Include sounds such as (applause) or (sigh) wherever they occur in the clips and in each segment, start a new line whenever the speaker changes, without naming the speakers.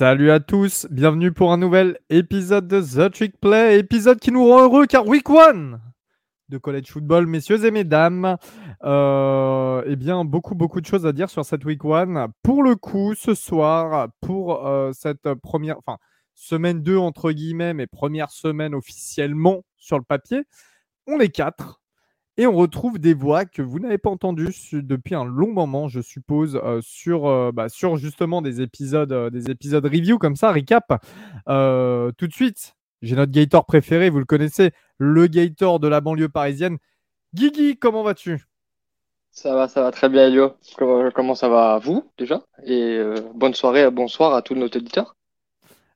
Salut à tous, bienvenue pour un nouvel épisode de The Trick Play, épisode qui nous rend heureux car Week One de College Football, messieurs et mesdames. Euh, eh bien, beaucoup, beaucoup de choses à dire sur cette Week One. Pour le coup, ce soir, pour euh, cette première, enfin, semaine 2 entre guillemets, mais première semaine officiellement sur le papier, on est quatre. Et on retrouve des voix que vous n'avez pas entendues depuis un long moment, je suppose, euh, sur, euh, bah, sur justement des épisodes, euh, des épisodes review comme ça, recap. tout de suite, j'ai notre Gator préféré, vous le connaissez, le Gator de la banlieue parisienne. Guigui, comment vas-tu?
Ça va, ça va très bien, Elio. Comment, ça va à vous déjà? Et bonne soirée, bonsoir à tous nos auditeurs.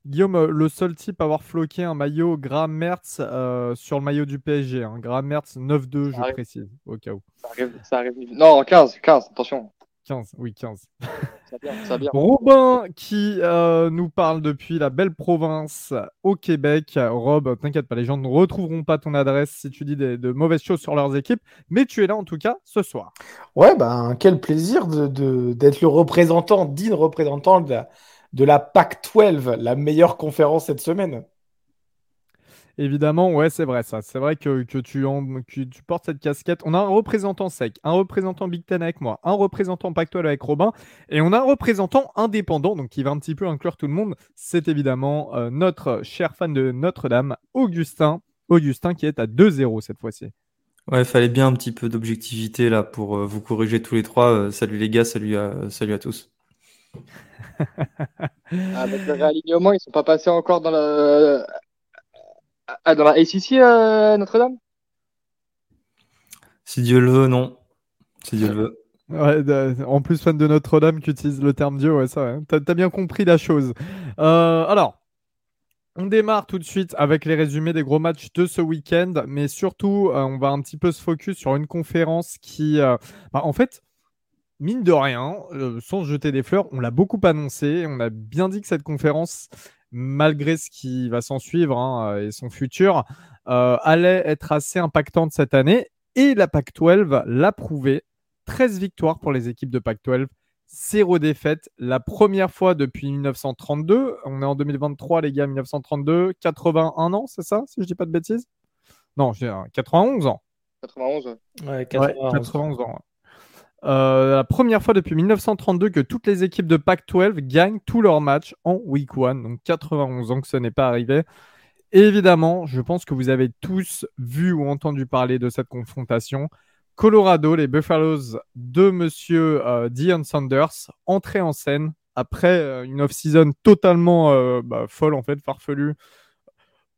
Guillaume, euh, le seul type à avoir floqué un maillot Graham Mertz euh, sur le maillot du PSG. Hein. Graham Mertz 9-2, je précise, au cas où.
Ça arrive, Non, 15, 15, attention.
15, oui, 15.
Ça bien, ça bien.
Robin qui euh, nous parle depuis la belle province au Québec. Rob, t'inquiète pas, les gens ne retrouveront pas ton adresse si tu dis de mauvaises choses sur leurs équipes, mais tu es là en tout cas ce soir.
Ouais, ben quel plaisir d'être de, le représentant, digne représentant de la, de la PAC-12, la meilleure conférence cette semaine.
Évidemment, ouais, c'est vrai ça. C'est vrai que, tu, tu, portes cette casquette. On a un représentant sec, un représentant Big Ten avec moi, un représentant Pac-12 avec Robin, et on a un représentant indépendant, donc qui va un petit peu inclure tout le monde. C'est évidemment euh, notre cher fan de Notre-Dame, Augustin. Augustin qui est à 2-0 cette fois-ci.
Ouais, il fallait bien un petit peu d'objectivité là pour euh, vous corriger tous les trois. Euh, salut les gars, salut salut à tous.
Avec le réalignement, ils sont pas passés encore dans la, ah, dans la ACC, euh, Notre-Dame?
Si Dieu le veut, non. Si Dieu le veut.
Ouais, en plus, fan de Notre-Dame qui utilise le terme Dieu, ouais, ça, t'as as bien compris la chose. Euh, alors, on démarre tout de suite avec les résumés des gros matchs de ce week-end, mais surtout, euh, on va un petit peu se focus sur une conférence qui, bah, en fait, mine de rien, euh, sans jeter des fleurs, on l'a beaucoup annoncé. On a bien dit que cette conférence, malgré ce qui va s'en suivre hein, et son futur, euh, allait être assez impactante cette année. Et la Pac-12 l'a prouvé. 13 victoires pour les équipes de Pac-12, 0 défaites. La première fois depuis 1932. On est en 2023, les gars, 1932. 81 ans, c'est ça, si je dis pas de bêtises? Non, j'ai 91 ans.
91,
ouais. 91 ans. Euh, la première fois depuis 1932 que toutes les équipes de Pac-12 gagnent tous leurs matchs en Week 1. Donc 91 ans que ce n'est pas arrivé. évidemment, je pense que vous avez tous vu ou entendu parler de cette confrontation. Colorado, les Buffaloes de Monsieur euh, Dion Sanders, entrés en scène après euh, une off-season totalement bah, folle en fait, farfelue,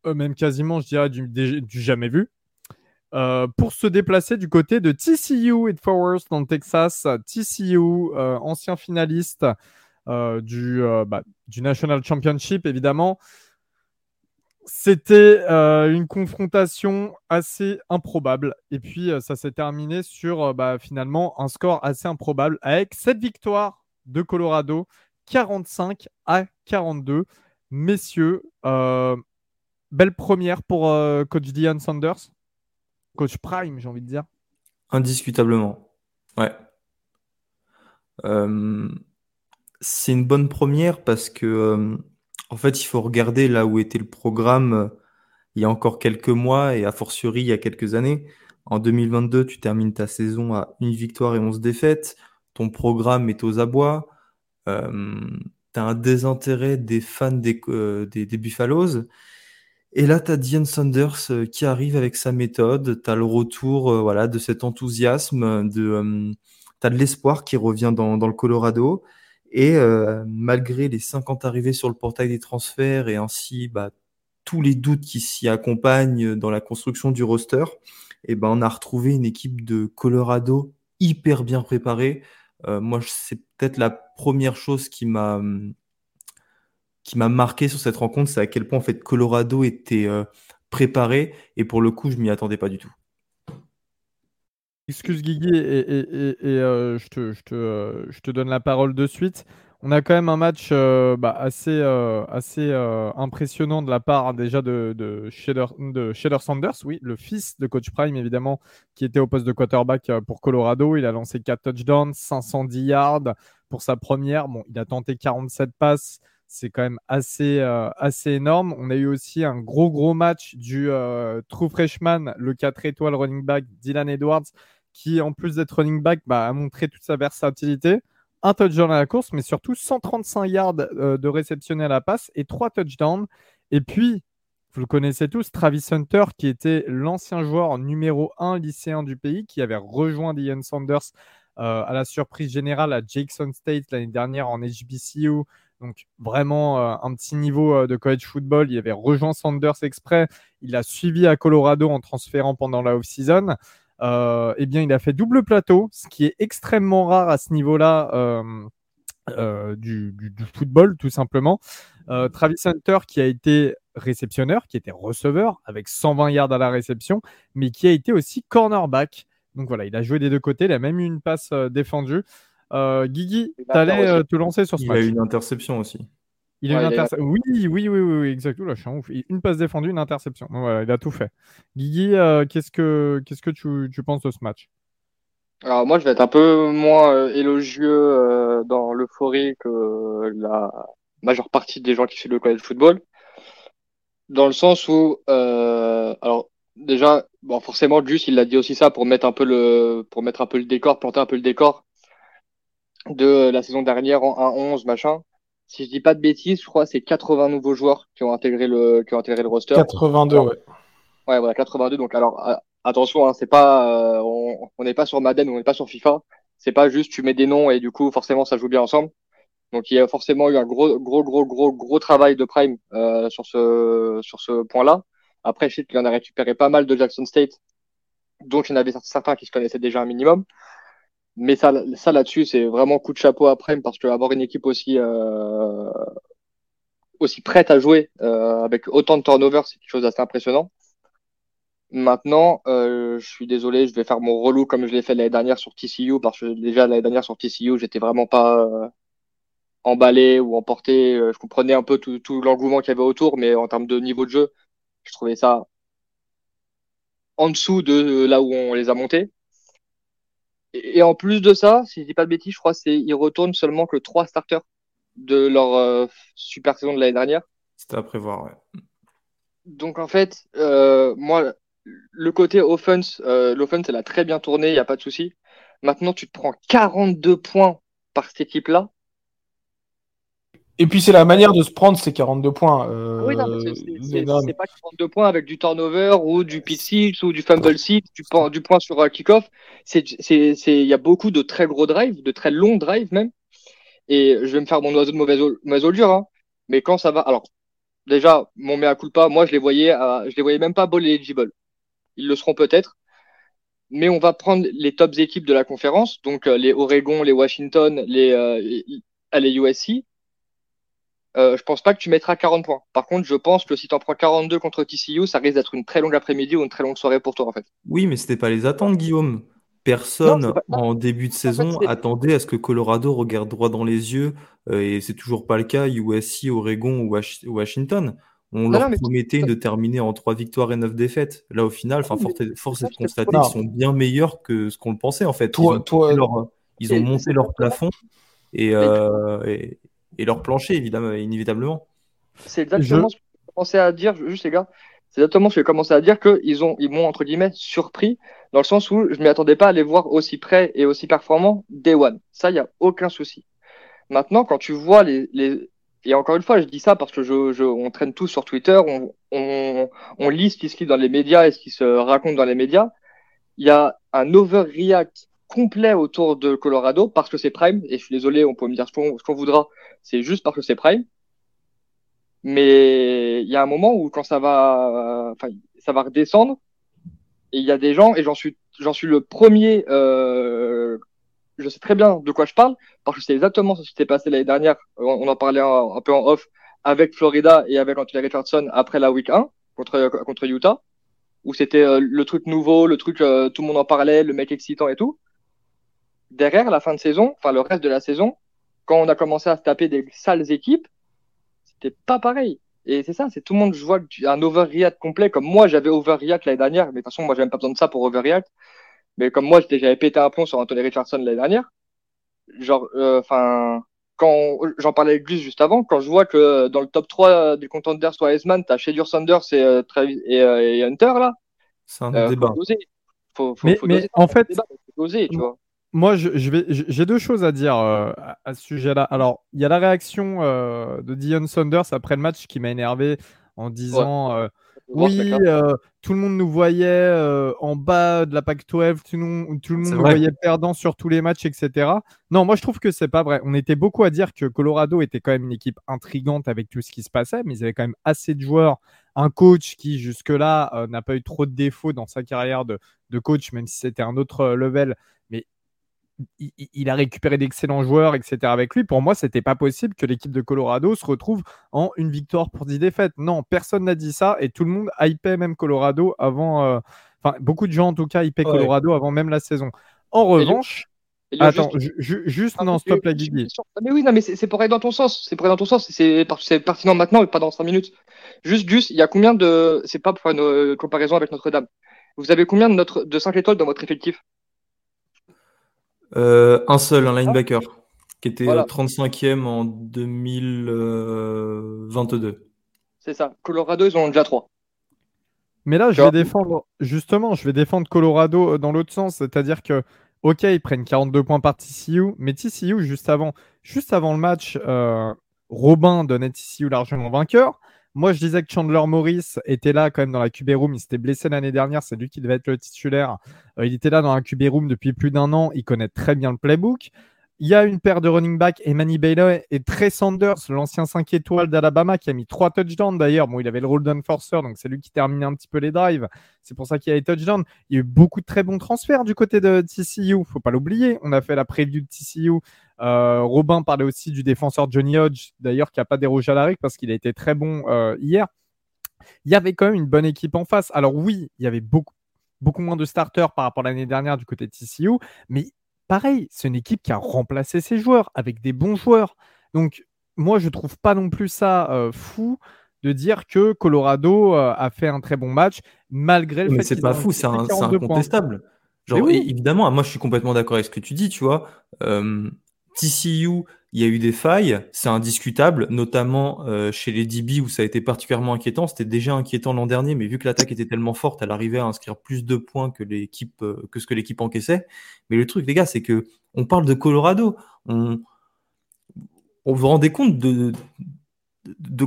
même quasiment, je dirais, du jamais vu. Euh, pour se déplacer du côté de TCU et Forest dans le Texas. TCU, euh, ancien finaliste euh, du, bah, du National Championship, évidemment. C'était une confrontation assez improbable. Et puis, ça s'est terminé sur bah, finalement un score assez improbable avec cette victoire de Colorado, 45 à 42. Messieurs, belle première pour coach Dion Sanders coach prime, j'ai envie de dire.
Indiscutablement. Ouais. Euh, c'est une bonne première parce que, euh, en fait, il faut regarder là où était le programme euh, il y a encore quelques mois et a fortiori il y a quelques années. En 2022, tu termines ta saison à une victoire et 11 défaites. Ton programme est aux abois. tu as un désintérêt des fans des, des, des Buffaloes. Et là, tu as Diane Sanders euh, qui arrive avec sa méthode. Tu as le retour euh, voilà, de cet enthousiasme, de, euh, as de l'espoir qui revient dans, le Colorado. Et malgré les 50 arrivées sur le portail des transferts et ainsi bah, tous les doutes qui s'y accompagnent dans la construction du roster, et eh ben, on a retrouvé une équipe de Colorado hyper bien préparée. moi, c'est peut-être la première chose qui m'a qui m'a marqué sur cette rencontre, c'est à quel point en fait Colorado était euh, préparé et pour le coup, je m'y attendais pas du tout.
Excuse Guigui et, euh, je, te, euh, donne la parole de suite. On a quand même un match bah, assez, assez impressionnant de la part déjà de, de, Shader, Sanders, oui, le fils de Coach Prime évidemment, qui était au poste de quarterback pour Colorado. Il a lancé 4 touchdowns, 510 yards pour sa première. Bon, il a tenté 47 passes, c'est quand même assez, euh, assez énorme. On a eu aussi un gros, gros match du euh, true freshman, le 4 étoiles running back Dylan Edwards, qui, en plus d'être running back, bah, a montré toute sa versatilité. Un touchdown à la course, mais surtout 135 yards euh, de réception à la passe et trois touchdowns. Et puis, vous le connaissez tous, Travis Hunter, qui était l'ancien joueur numéro 1 lycéen du pays, qui avait rejoint Ian Sanders à la surprise générale à Jackson State l'année dernière en HBCU. Donc vraiment euh, un petit niveau euh, de college football. Il avait rejoint Sanders exprès. Il a suivi à Colorado en transférant pendant la off-season. Euh, eh bien, il a fait double plateau, ce qui est extrêmement rare à ce niveau-là du, football, tout simplement. Travis Hunter, qui a été réceptionneur, qui était receveur avec 120 yards à la réception, mais qui a été aussi cornerback. Donc voilà, il a joué des deux côtés, il a même eu une passe défendue. Euh, Guigui, tu allais euh, te lancer sur ce match.
Il a eu une interception aussi.
Il a une interception. Oui, oui, oui, oui, oui, exactement. Là, je suis ouf. Une passe défendue, une interception. voilà, il a tout fait. Guigui, euh, qu'est-ce que, qu'est-ce que tu, tu, penses de ce match?
Alors, moi, je vais être un peu moins élogieux dans l'euphorie que la majeure partie des gens qui suivent le college football. Dans le sens où, alors, déjà, bon, forcément, Jus, il a dit aussi ça pour mettre un peu le, pour mettre un peu le décor, planter un peu le décor de la saison dernière en 1-11, machin. Si je dis pas de bêtises, je crois que c'est 80 nouveaux joueurs qui ont intégré le, qui ont intégré le roster.
82, ouais.
Ouais, voilà, 82. Donc, alors, attention, hein, c'est pas, euh, on n'est pas sur Madden, on n'est pas sur FIFA. C'est pas juste tu mets des noms et du coup, forcément, ça joue bien ensemble. Donc, il y a forcément eu un gros, gros, gros, gros, gros travail de prime euh, sur ce, sur ce point-là. Après, je sais qu'il en a récupéré pas mal de Jackson State, donc il y en avait certains qui se connaissaient déjà un minimum. Mais ça, ça là-dessus, c'est vraiment coup de chapeau après, parce que avoir une équipe aussi euh, aussi prête à jouer euh, avec autant de turnover, c'est quelque chose d'assez impressionnant. Maintenant, euh, je suis désolé, je vais faire mon relou comme je l'ai fait l'année dernière sur TCU, parce que déjà l'année dernière sur TCU, j'étais vraiment pas euh, emballé ou emporté. Euh, je comprenais un peu tout, tout l'engouement qu'il y avait autour, mais en termes de niveau de jeu, je trouvais ça en dessous de là où on les a montés. Et, en plus de ça, si je dis pas de bêtises, je crois qu'ils retournent seulement que trois starters de leur euh, super saison de l'année dernière.
C'était à prévoir, ouais.
Donc en fait, euh, moi, le côté offense, euh, l'offense, elle a très bien tourné, il n'y a pas de souci. Maintenant, tu te prends 42 points par cette équipe-là.
Et puis c'est la manière de se prendre ces 42 poins. Euh,
oui, non, c'est pas 42 points avec du turnover ou du pitch ou du fumble six, du, du point sur un kickoff. Il y a beaucoup de très gros drives, de très longs drives même. Et je vais me faire mon oiseau de mauvaise, mauvaise. Hein. Mais quand ça va. Alors, déjà, mon mea culpa, moi je les voyais, je les voyais même pas ball eligible. Ils le seront peut-être. Mais on va prendre les tops équipes de la conférence, donc euh, les Oregon, les Washington, les, euh, les USC euh, je pense pas que tu mettras 40 points. Par contre, je pense que si tu en prends 42 contre TCU, ça risque d'être une très longue après-midi ou une très longue soirée pour toi, en fait.
Oui, mais c'était pas les attentes, Guillaume. Personne en début de saison attendait à ce que Colorado regarde droit dans les yeux, euh, et c'est toujours pas le cas, USC, Oregon ou Washington. On leur promettait de terminer en 3 victoires et 9 défaites. Là, au final, enfin, force est de constater qu'ils sont bien meilleurs que ce qu'on le pensait, en fait. Ils ont, toi, leur, ils ont monté leur plafond et, euh, et leur plancher, évidemment, inévitablement.
C'est exactement ce que j'ai commencé à dire, juste les gars, c'est exactement ce que j'ai commencé à dire qu'ils ont, ils m'ont entre guillemets surpris dans le sens où je m'y attendais pas à les voir aussi près et aussi performants day one. Ça, il y a aucun souci. Maintenant, quand tu vois les, les, et encore une fois, je dis ça parce que je, je on traîne tous sur Twitter, on, on, on lit ce qui se lit dans les médias et ce qui se raconte dans les médias. Il y a un overreact complet autour de Colorado parce que c'est Prime. Et je suis désolé, on peut me dire ce qu'on voudra. C'est juste parce que c'est Prime. Mais il y a un moment où quand ça va, enfin, ça va redescendre. Et il y a des gens, et j'en suis, j'en suis le premier. Euh, je sais très bien de quoi je parle parce que c'est exactement ce qui s'est passé l'année dernière. On, en parlait un, peu en off avec Florida et avec Anthony Richardson après la week 1 contre contre Utah où c'était euh, le truc nouveau, le truc euh, tout le monde en parlait, le mec excitant et tout derrière la fin de saison, enfin le reste de la saison, quand on a commencé à se taper des sales équipes, c'était pas pareil. Et c'est ça, c'est tout le monde, je vois un overreact complet, comme moi j'avais overreact l'année dernière, mais de toute façon moi j'avais pas besoin de ça pour overreact. Mais comme moi j'avais pété un plomb sur Anthony Richardson l'année dernière, genre, euh, enfin, quand j'en parlais avec Gus juste avant, quand je vois que dans le top 3 du contender soit Heisman, t'as Shadur Sanders et, euh, Travis, et, euh, et Hunter là.
C'est un
euh,
débat.
Faut doser. Faut, faut,
Mais-
faut
mais
doser.
en fait-
Débat, faut doser, tu vois.
Moi, je, je vais, j'ai deux choses à dire euh, à, à ce sujet-là. Alors, il y a la réaction euh, de Dion Saunders après le match qui m'a énervé en disant euh, Oui, tout le monde nous voyait en bas de la Pac-12, tout, le monde- tout le monde nous voyait perdant sur tous les matchs, etc. Non, moi je trouve que c'est pas vrai. On était beaucoup à dire que Colorado était quand même une équipe intrigante avec tout ce qui se passait, mais ils avaient quand même assez de joueurs. Un coach qui jusque-là euh, n'a pas eu trop de défauts dans sa carrière de, de coach, même si c'était un autre level. Il, a récupéré d'excellents joueurs, etc. avec lui. Pour moi, c'était pas possible que l'équipe de Colorado se retrouve en une victoire pour 10 défaites. Non, personne n'a dit ça et tout le monde hypait même Colorado avant. euh, Enfin, beaucoup de gens en tout cas hypaient
Ouais.
Colorado avant même la saison. En
Et
revanche,
Et
attends,
juste-
ju- ju- juste
Ah,
non, stop la Guigui.
Ah, Mais oui, non, mais c'est pour aller dans ton sens. C'est pour aller dans ton sens. C'est pertinent maintenant et pas dans 5 minutes. Juste, Gus, il y a combien de. C'est pas pour faire une euh, comparaison avec Notre-Dame. Vous avez combien de, notre... de 5 étoiles dans votre effectif?
Euh, un seul, un linebacker, qui était
Voilà.
euh, 35e en 2022.
C'est ça. Colorado, ils en ont déjà 3.
Mais là, je vais défendre, justement, je vais défendre Colorado euh, dans l'autre sens. C'est-à-dire que, OK, ils prennent 42 points par TCU, mais TCU, juste avant, juste avant le match, euh, Robin donnait TCU largement vainqueur. Moi, je disais que Chandler Morris était là quand même dans la QB room. Il s'était blessé l'année dernière. C'est lui qui devait être le titulaire. Euh, il était là dans la QB room depuis plus d'un an. Il connaît très bien le playbook. Il y a une paire de running back, Emmanuel Baylor et Trey Sanders, l'ancien 5 étoiles d'Alabama, qui a mis trois touchdowns d'ailleurs. Bon, il avait le rôle d'enforcer, donc c'est lui qui terminait un petit peu les drives. C'est pour ça qu'il y a les touchdowns. Il y a eu beaucoup de très bons transferts du côté de TCU. Faut pas l'oublier. On a fait la preview de TCU. Euh, Robin parlait aussi du défenseur Johnny Hodge, d'ailleurs, qui a pas dérogé à la règle parce qu'il a été très bon euh, hier. Il y avait quand même une bonne équipe en face. Alors oui, il y avait beaucoup, beaucoup moins de starters par rapport à l'année dernière du côté de TCU, mais pareil, c'est une équipe qui a remplacé ses joueurs avec des bons joueurs. Donc moi, je trouve pas non plus ça euh, fou de dire que Colorado a fait un très bon match malgré le
Mais
fait
c'est pas fou, c'est un-
encaissé
c'est
42 points.
incontestable. Genre,
oui.
évidemment, moi je suis complètement d'accord avec ce que tu dis, tu vois. Euh, TCU, il y a eu des failles, c'est indiscutable, notamment euh, chez les DB où ça a été particulièrement inquiétant. C'était déjà inquiétant l'an dernier, mais vu que l'attaque était tellement forte, elle arrivait à inscrire plus de points que l'équipe, euh, que ce que l'équipe encaissait. Mais le truc, les gars, c'est que on parle de Colorado. On, on vous rendez compte de, de, de,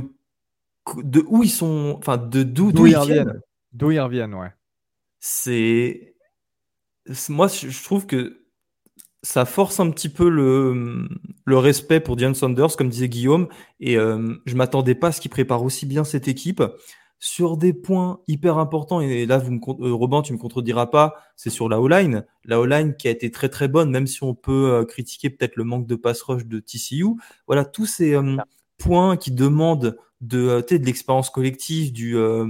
de où ils sont, enfin, de d'où
ils
ils viennent.
reviennent. D'où ils reviennent, ouais.
c'est moi je trouve que ça force un petit peu le, le respect pour Dion Saunders, comme disait Guillaume, et euh, je m'attendais pas à ce qu'il prépare aussi bien cette équipe sur des points hyper importants. Et là, vous me, euh, Robin, tu me contrediras pas, c'est sur la O-line. La O-line qui a été très très bonne, même si on peut euh, critiquer peut-être le manque de pass rush de TCU. Voilà, tous ces euh, points qui demandent de, de l'expérience collective, du, euh,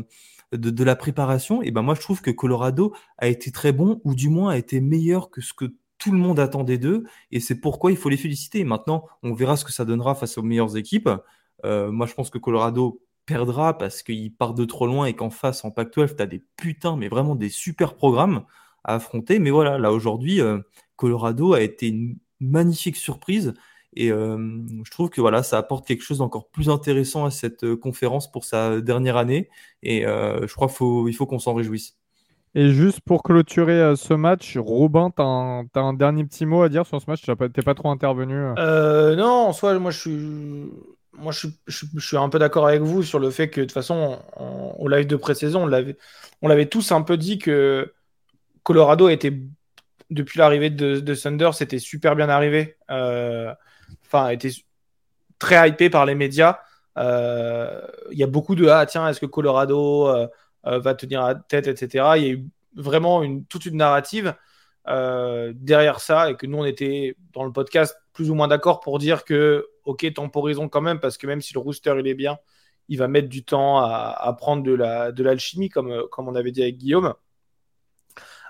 de, de la préparation. Et ben moi, je trouve que Colorado a été très bon, ou du moins a été meilleur que ce que tout le monde attendait d'eux, et c'est pourquoi il faut les féliciter. Maintenant, on verra ce que ça donnera face aux meilleures équipes. Euh, moi, je pense que Colorado perdra parce qu'il part de trop loin et qu'en face, en Pac-12, tu as des putains, mais vraiment des super programmes à affronter. Mais voilà, là, aujourd'hui, euh, Colorado a été une magnifique surprise. Et euh, je trouve que voilà, ça apporte quelque chose d'encore plus intéressant à cette conférence pour sa dernière année. Et je crois qu'il faut, il faut qu'on s'en réjouisse.
Et juste pour clôturer euh, ce match, Robin, tu as, un dernier petit mot à dire sur ce match? Tu n'es pas, trop intervenu euh?
Euh, non, en soi, moi, je suis, un peu d'accord avec vous sur le fait que, de toute façon, au live de pré-saison, on l'avait, tous un peu dit que Colorado était, depuis l'arrivée de, de Thunder, c'était super bien arrivé. Enfin, était très hypé par les médias. Il y a beaucoup de ah tiens, est-ce que Colorado va tenir la tête, etc. Il y a eu vraiment une, toute une narrative euh, derrière ça et que nous on était dans le podcast plus ou moins d'accord pour dire que ok temporisons quand même parce que même si le rooster il est bien il va mettre du temps à, à prendre de la de l'alchimie comme comme on avait dit avec Guillaume.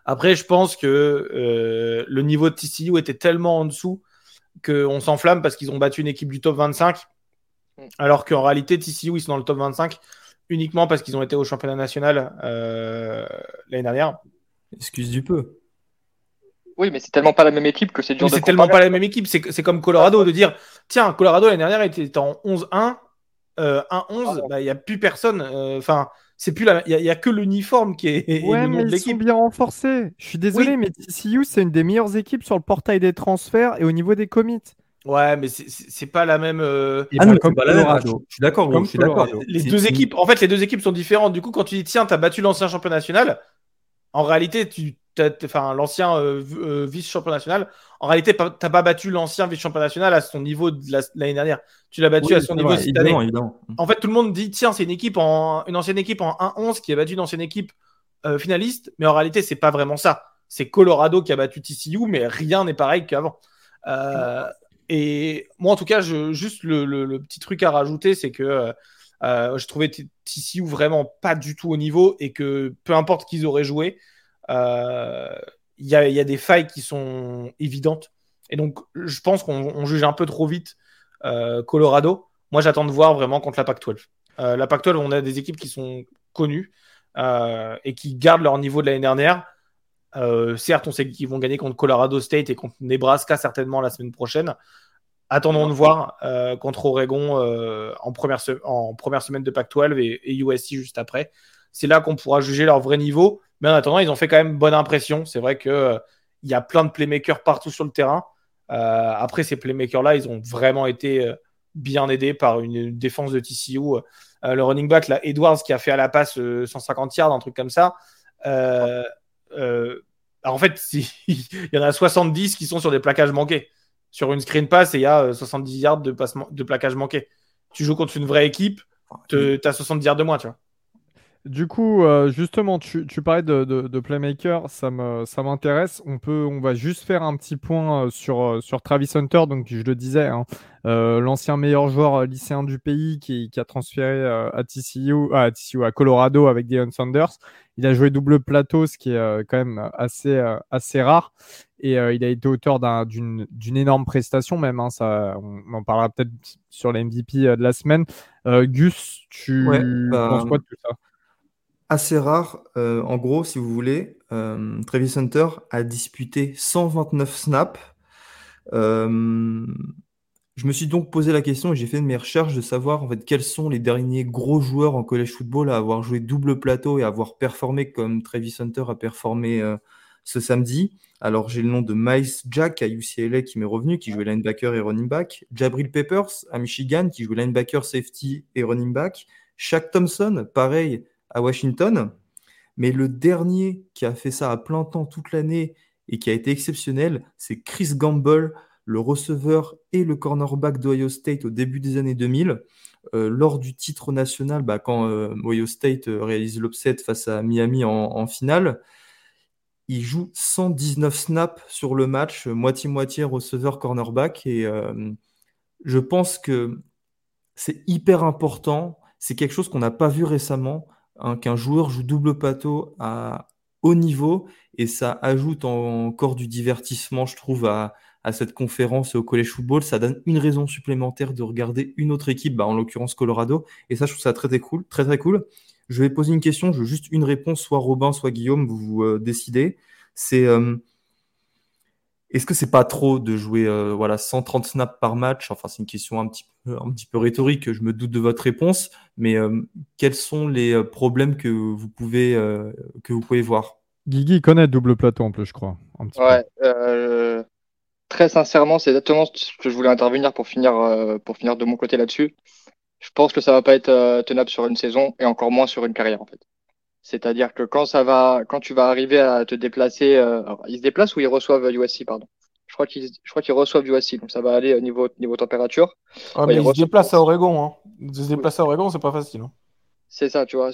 Après je pense que euh, le niveau de TCU était tellement en dessous qu'on s'enflamme parce qu'ils ont battu une équipe du top 25 alors qu'en réalité TCU ils sont dans le top 25 uniquement parce qu'ils ont été au championnat national euh, l'année dernière
Excuse du peu.
Oui, mais c'est tellement pas la même équipe que c'est dur
Mais
de
c'est tellement pas la même équipe. C'est c'est comme Colorado de dire tiens, Colorado l'année dernière était en 11-1, euh, 1-11, bah, il n'y a plus personne. euh, Enfin, c'est plus la- il y, a- il y a que l'uniforme qui est (laughs)
Ouais, mais ils sont bien renforcés. Je suis désolé,
Oui.
mais TCU, c'est une des meilleures équipes sur le portail des transferts et au niveau des commits.
Ouais, mais c'est- pas la même. euh,
Ah non,
comme
pas la même.
Colorado.
Je suis d'accord, je suis d'accord.
Les deux équipes, en fait, les deux équipes sont différentes. Du coup, quand tu dis tiens, t'as battu l'ancien champion national, en réalité, tu, enfin, l'ancien euh, euh, vice-champion national, en réalité, t'as pas battu l'ancien vice-champion national à son niveau de la- l'année dernière. Tu l'as battu
Oui,
à son niveau
vrai,
cette année.
évidemment, évidemment.
En fait, tout le monde dit tiens, c'est une équipe en une ancienne équipe en 1-11 qui a battu une ancienne équipe euh, finaliste, mais en réalité, c'est pas vraiment ça. C'est Colorado qui a battu TCU, mais rien n'est pareil qu'avant. Euh, et moi, en tout cas, juste le, petit truc à rajouter, c'est que euh, euh, je trouvais TCU vraiment pas du tout au niveau et que peu importe qu'ils auraient joué, euh, il y, a, des failles qui sont évidentes. Et donc, je pense qu'on on juge un peu trop vite Colorado. Moi, j'attends de voir vraiment contre la Pac-12. Euh, la Pac-12, on a des équipes qui sont connues et qui gardent leur niveau de l'année dernière. Euh, certes, on sait qu'ils vont gagner contre Colorado State et contre Nebraska certainement la semaine prochaine. Attendons de voir euh, contre Oregon euh, en, première semaine de Pac-12 et, et USC juste après. C'est là qu'on pourra juger leur vrai niveau. Mais en attendant, ils ont fait quand même bonne impression. C'est vrai euh, il y a plein de playmakers partout sur le terrain. Après, ces playmakers-là, ils ont vraiment été bien aidés par une défense de TCU. Le running back, là, Edwards, qui a fait à la passe euh, 150 yards, un truc comme ça. Euh, alors, en fait, (laughs) si- il y en a 70 qui sont sur des plaquages manqués. Sur une screen pass, et il y a euh, 70 yards de, passement, de plaquage manqué. Tu joues contre une vraie équipe, tu as 70 yards de moins, tu vois.
Du coup, euh, justement, tu, tu parlais de, de, de playmaker, ça m'intéresse. On peut, on va juste faire un petit point euh, sur, euh, sur Travis Hunter. Donc, je le disais, hein, euh, l'ancien meilleur joueur euh, lycéen du pays qui, qui a transféré euh, à TCU, à TCU, à Colorado avec Deion Sanders. Il a joué double plateau, ce qui est euh, quand même assez, euh, assez rare. Et euh, il a été auteur d'un- d'une énorme prestation même. hein, ça, on en parlera peut-être sur la MVP euh, de la semaine. Euh, Gus, tu
Ouais, bah,
penses quoi de tout ça?
Assez rare. Euh, en gros, si vous voulez, euh, Travis Hunter a disputé 129 snaps. Euh, je me suis donc posé la question et j'ai fait mes recherches de savoir en quels sont les derniers gros joueurs en college football à avoir joué double plateau et à avoir performé comme Travis Hunter a performé euh, ce samedi. Alors j'ai le nom de Miles Jack à UCLA qui m'est revenu, qui jouait linebacker et running back. Jabril Peppers à Michigan qui jouait linebacker, safety et running back. Shaq Thompson, pareil, à Washington. Mais le dernier qui a fait ça à plein temps toute l'année et qui a été exceptionnel, c'est Chris Gamble, le receveur et le cornerback d'Ohio State au début des années 2000. Euh, lors du titre national, bah, quand euh, Ohio State euh, réalise l'upset face à Miami en, finale, il joue 119 snaps sur le match, moitié-moitié receveur cornerback. Et je pense que c'est hyper important. C'est quelque chose qu'on n'a pas vu récemment, hein, qu'un joueur joue double plateau à haut niveau. Et ça ajoute encore du divertissement, je trouve, à, à cette conférence au college football. Ça donne une raison supplémentaire de regarder une autre équipe, bah, en l'occurrence Colorado. Et ça, je trouve ça très, très cool. Très, très cool. Je vais poser une question, je veux juste une réponse, soit Robin, soit Guillaume, vous, vous euh, décidez. C'est euh, est-ce que c'est pas trop de jouer euh, voilà 130 snaps par match? Enfin, c'est une question un petit peu un petit peu rhétorique. Je me doute de votre réponse, mais euh, quels sont les euh, problèmes que vous pouvez euh, que vous pouvez voir?
Guigui connaît double plateau en plus, je crois. Un petit peu.
Ouais, euh, très sincèrement, c'est exactement ce que je voulais intervenir pour finir, euh, pour finir de mon côté là-dessus. Je pense que ça va pas être euh, tenable sur une saison et encore moins sur une carrière en fait. C'est-à-dire que quand ça va, quand tu vas arriver à te déplacer, euh, alors, ils se déplacent ou ils reçoivent USC, pardon? Je crois qu'ils, je crois qu'ils reçoivent USC, donc ça va aller au niveau niveau température.
Ah,
Ouais,
mais
il
il se
reçoit-
déplace à Oregon. Hein. Se déplacer à Oregon, c'est pas facile. hein.
C'est ça, tu vois.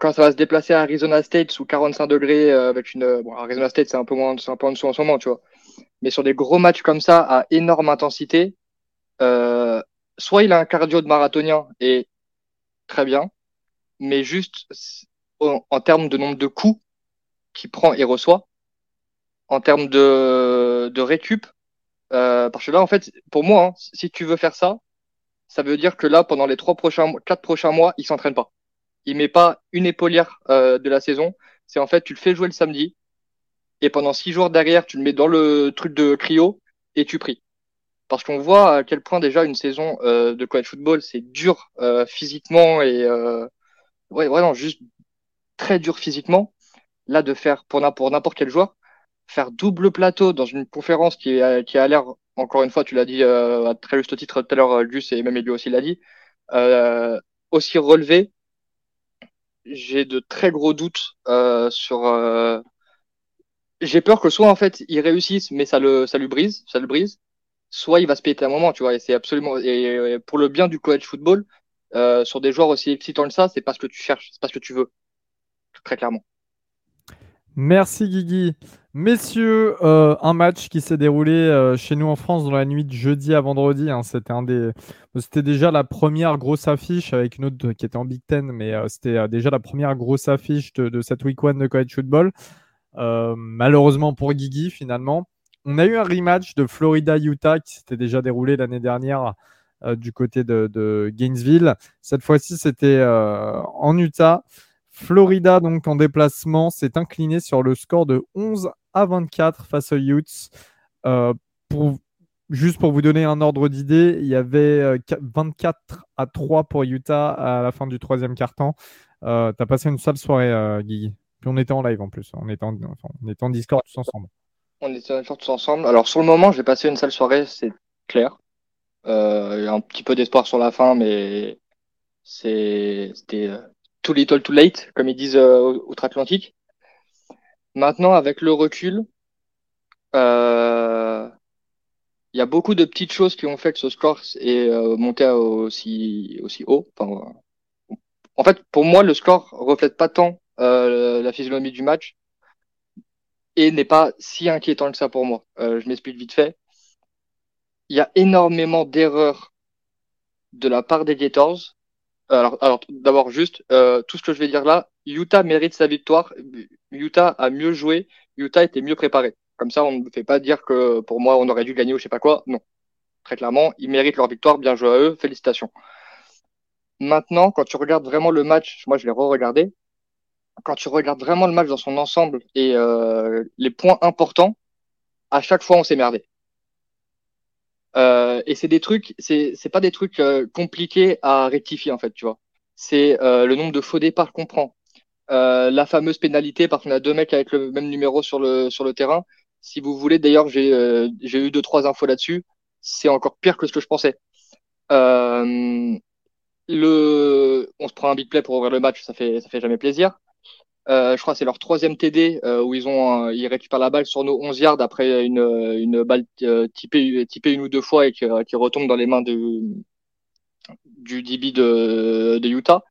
Quand, ça va se déplacer à Arizona State sous 45 degrés euh, avec une, bon, Arizona State c'est un peu moins, un peu en dessous en ce moment, tu vois. Mais sur des gros matchs comme ça à énorme intensité, euh, soit il a un cardio de marathonien et très bien, mais juste en, termes de nombre de coups qu'il prend et reçoit, en termes de, de récup, euh, parce que là en fait, pour moi, hein, si tu veux faire ça, ça veut dire que là pendant les trois prochains, quatre prochains mois, il s'entraîne pas il met pas une épaulière euh, de la saison. C'est en fait, tu le fais jouer le samedi et pendant six jours derrière, tu le mets dans le truc de cryo et tu pries. Parce qu'on voit à quel point déjà une saison euh, de college football, c'est dur euh, physiquement et euh, ouais, vraiment juste très dur physiquement. Là, de faire pour n'importe quel joueur, faire double plateau dans une conférence qui, qui a l'air, encore une fois, tu l'as dit à très juste titre tout à l'heure, Gus, et même lui aussi l'a dit, aussi relevé, j'ai de très gros doutes sur j'ai peur que soit en fait il réussisse mais ça le ça lui brise ça le brise. Soit il va se péter un moment tu vois et c'est absolument et, pour le bien du college football euh, sur des joueurs aussi excitants que ça c'est pas ce que tu cherches c'est pas ce que tu veux. Très clairement.
Merci Guigui messieurs euh, un match qui s'est déroulé euh, chez nous en France dans la nuit de jeudi à vendredi hein. c'était un des c'était déjà la première grosse affiche avec une autre qui était en Big Ten mais c'était déjà la première grosse affiche de, de cette week one de college football euh, malheureusement pour Guigui, finalement. On a eu un rematch de Florida-Utah qui s'était déjà déroulé l'année dernière euh, du côté de, Gainesville. Cette fois-ci, c'était euh, en Utah. Florida, donc en déplacement, s'est incliné sur le score de 11 à 24 face aux Utes. pour, juste pour vous donner un ordre d'idée, il y avait 24 à 3 pour Utah à la fin du troisième quart-temps. tu as passé une sale soirée, Guigui. Puis on était en live en plus. On était en, on était en Discord tous ensemble.
On était en Discord tous ensemble. Alors sur le moment, j'ai passé une sale soirée, c'est clair. Euh, il y a un petit peu d'espoir sur la fin, mais c'était euh, too little too late, comme ils disent euh, outre-Atlantique. Maintenant, avec le recul, euh, il y a beaucoup de petites choses qui ont fait que ce score est monté aussi, aussi haut. Enfin, en fait, pour moi, le score reflète pas tant euh, la physionomie du match et n'est pas si inquiétant que ça pour moi. Euh, je m'explique vite fait. Il y a énormément d'erreurs de la part des Gators. Alors, d'abord juste euh, tout ce que je vais dire là, Utah mérite sa victoire. Utah a mieux joué. Utah était mieux préparé. Comme ça, on ne fait pas dire que pour moi on aurait dû gagner ou je sais pas quoi. Non, très clairement, ils méritent leur victoire. Bien joué à eux. Félicitations. Maintenant, quand tu regardes vraiment le match, moi je l'ai re-regardé quand tu regardes vraiment le match dans son ensemble et euh, les points importants, à chaque fois on s'est merdé. Euh, et c'est des trucs, c'est c'est pas des trucs euh, compliqués à rectifier en fait, tu vois. C'est euh, le nombre de faux départs qu'on prend, euh, la fameuse pénalité parce qu'on a deux mecs avec le même numéro sur le sur le terrain. Si vous voulez, d'ailleurs, j'ai j'ai eu deux trois infos là-dessus. C'est encore pire que ce que je pensais. le, on se prend un big play pour ouvrir le match, ça fait ça fait jamais plaisir. Euh, je crois que c'est leur troisième TD euh, où ils ont ils récupèrent la balle sur nos 11 yards après une, une balle euh, typée, typée une ou deux fois et qui, qui retombe dans les mains de, du DB de, de Utah.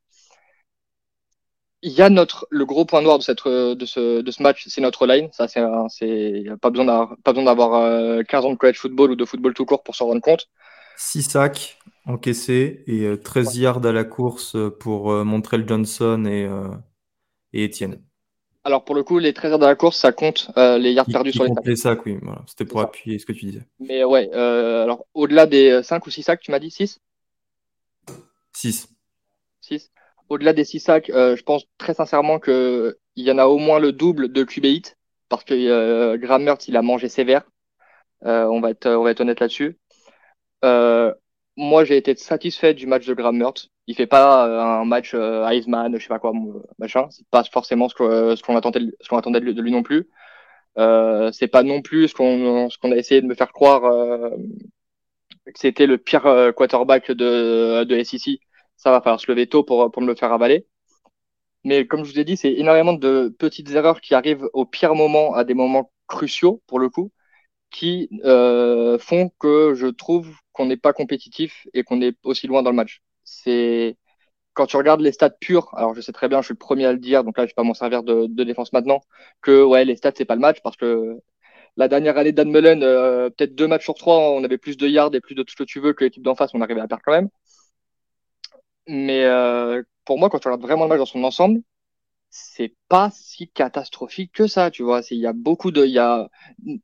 Il y a notre le gros point noir de cette de ce de ce match, c'est notre line. Ça c'est c'est pas besoin d'avoir pas besoin d'avoir 15 ans de college football ou de football tout court pour s'en rendre compte.
6 sacs encaissés et 13 yards à la course pour Montrell Johnson et et Étienne.
Alors pour le coup, les 13 yards de la course, ça compte euh, les yards perdus sur les
sacs. Les sacs, oui. Voilà. C'était pour appuyer ce que tu disais.
Mais ouais, euh, alors au-delà des 5 ou 6 sacs, tu m'as dit 6
6.
6. Au-delà des 6 sacs, euh, je pense très sincèrement qu'il y en a au moins le double de QB hit parce que euh, Graham Mertz, il a mangé sévère. Euh, on, va être, on va être honnête là-dessus. Euh, moi, j'ai été satisfait du match de Graham Mertz il fait pas euh, un match euh, Iceman, je sais pas quoi, machin. C'est pas forcément ce qu'on ce qu'on attendait, ce qu'on attendait de lui non plus. Euh, c'est pas non plus ce qu'on ce a essayé de me faire croire euh, que c'était le pire euh, quarterback de de SEC. Ça va falloir se lever tôt pour pour me le faire avaler. Mais comme je vous ai dit, c'est énormément de petites erreurs qui arrivent au pire moment, à des moments cruciaux pour le coup, qui euh, font que je trouve qu'on n'est pas compétitif et qu'on est aussi loin dans le match c'est quand tu regardes les stats purs, alors je sais très bien, je suis le premier à le dire, donc là je vais pas m'en servir de, défense maintenant, que ouais les stats c'est pas le match parce que la dernière année d'Anne Mullen, euh, peut-être deux matchs sur trois, on avait plus de yards et plus de tout ce que tu veux que l'équipe d'en face, on arrivait à perdre quand même. Mais euh, pour moi, quand tu regardes vraiment le match dans son ensemble, c'est pas si catastrophique que ça, tu vois. Il y a beaucoup de, il y a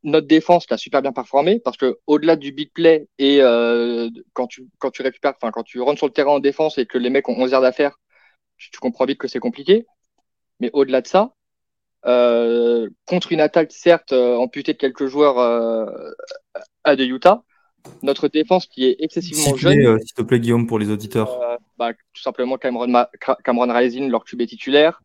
notre défense qui a super bien performé parce que au-delà du big play et euh, quand tu quand tu récupères, enfin quand tu rentres sur le terrain en défense et que les mecs ont 11 heures d'affaires, tu, comprends vite que c'est compliqué. Mais au-delà de ça, contre une attaque certes amputée de quelques joueurs à de Utah. Notre défense qui est excessivement jeune.
S'il te plaît, Guillaume, pour les auditeurs.
Bah, tout simplement Cameron, Cameron Rising, leur QB titulaire.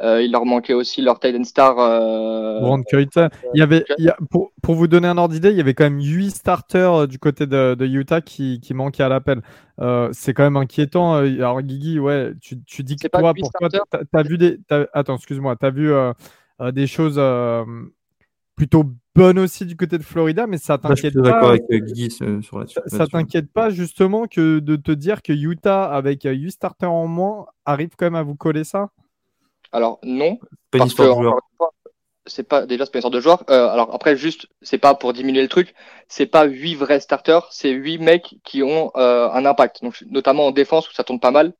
Euh, il leur manquait aussi leur Titan Star.
Euh, il y avait, pour, pour, vous donner un ordre d'idée, il y avait quand même 8 starters euh, du côté de, de Utah qui, qui, manquaient à l'appel. Euh, c'est quand même inquiétant. Alors, Guigui, ouais, tu, tu dis que toi, pour toi, tu as, vu des. attends, excuse-moi, tu as vu des choses plutôt bonnes aussi du côté de Florida, mais ça t'inquiète pas.
d'accord avec Guigui sur la
Ça, t'inquiète pas justement que de te dire que Utah, avec 8 starters en moins, arrive quand même à vous coller ça?
Alors non, parce que c'est pas déjà c'est pas une sorte de joueur. Euh, alors après juste c'est pas pour diminuer le truc, c'est pas huit vrais starters, c'est huit mecs qui ont euh, un impact. Donc notamment en défense où ça tourne pas mal,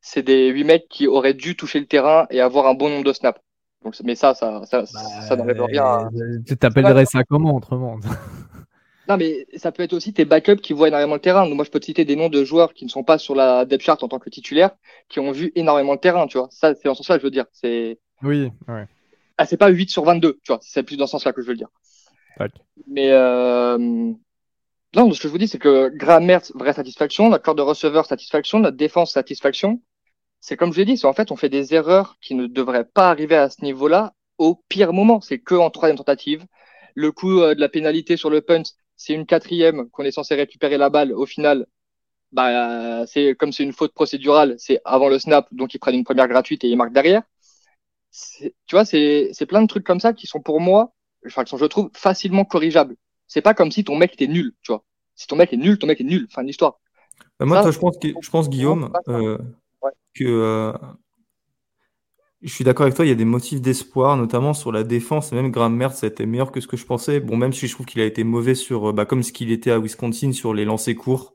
c'est des huit mecs qui auraient dû toucher le terrain et avoir un bon nombre de snaps. Donc mais ça ça ça, ça n'enlève bah, rien.
Tu t'appellerais ça comment autrement?
Non, mais ça peut être aussi tes backups qui voient énormément le terrain. moi, je peux te citer des noms de joueurs qui ne sont pas sur la depth chart en tant que titulaire, qui ont vu énormément le terrain, tu vois. Ça, c'est dans ce sens-là que je veux dire. C'est...
Oui, ouais.
Ah, c'est pas 8 sur 22, tu vois. C'est plus dans ce sens-là que je veux le dire. Mais, euh... non, ce que je vous dis, c'est que Mertz, vraie satisfaction. Notre corps de receveur, satisfaction. Notre défense, satisfaction. C'est comme je l'ai dit, c'est en fait, on fait des erreurs qui ne devraient pas arriver à ce niveau-là au pire moment. C'est que en troisième tentative. Le coup euh, de la pénalité sur le punt, c'est une quatrième qu'on est censé récupérer la balle. Au final, bah, c'est comme c'est une faute procédurale, c'est avant le snap, donc ils prennent une première gratuite et ils marquent derrière. Tu vois, c'est plein de trucs comme ça qui sont pour moi, enfin, qui sont, je trouve, facilement corrigeables. C'est pas comme si ton mec était nul, tu vois. Si ton mec est nul, ton mec est nul. Fin de l'histoire.
Bah, moi, je pense, je pense Guillaume, euh, que euh, je suis d'accord avec toi, il y a des motifs d'espoir, notamment sur la défense. Même Graham Mertz, ça a été meilleur que ce que je pensais. Bon, même si je trouve qu'il a été mauvais sur, euh, bah, comme ce qu'il était à Wisconsin sur les lancers courts,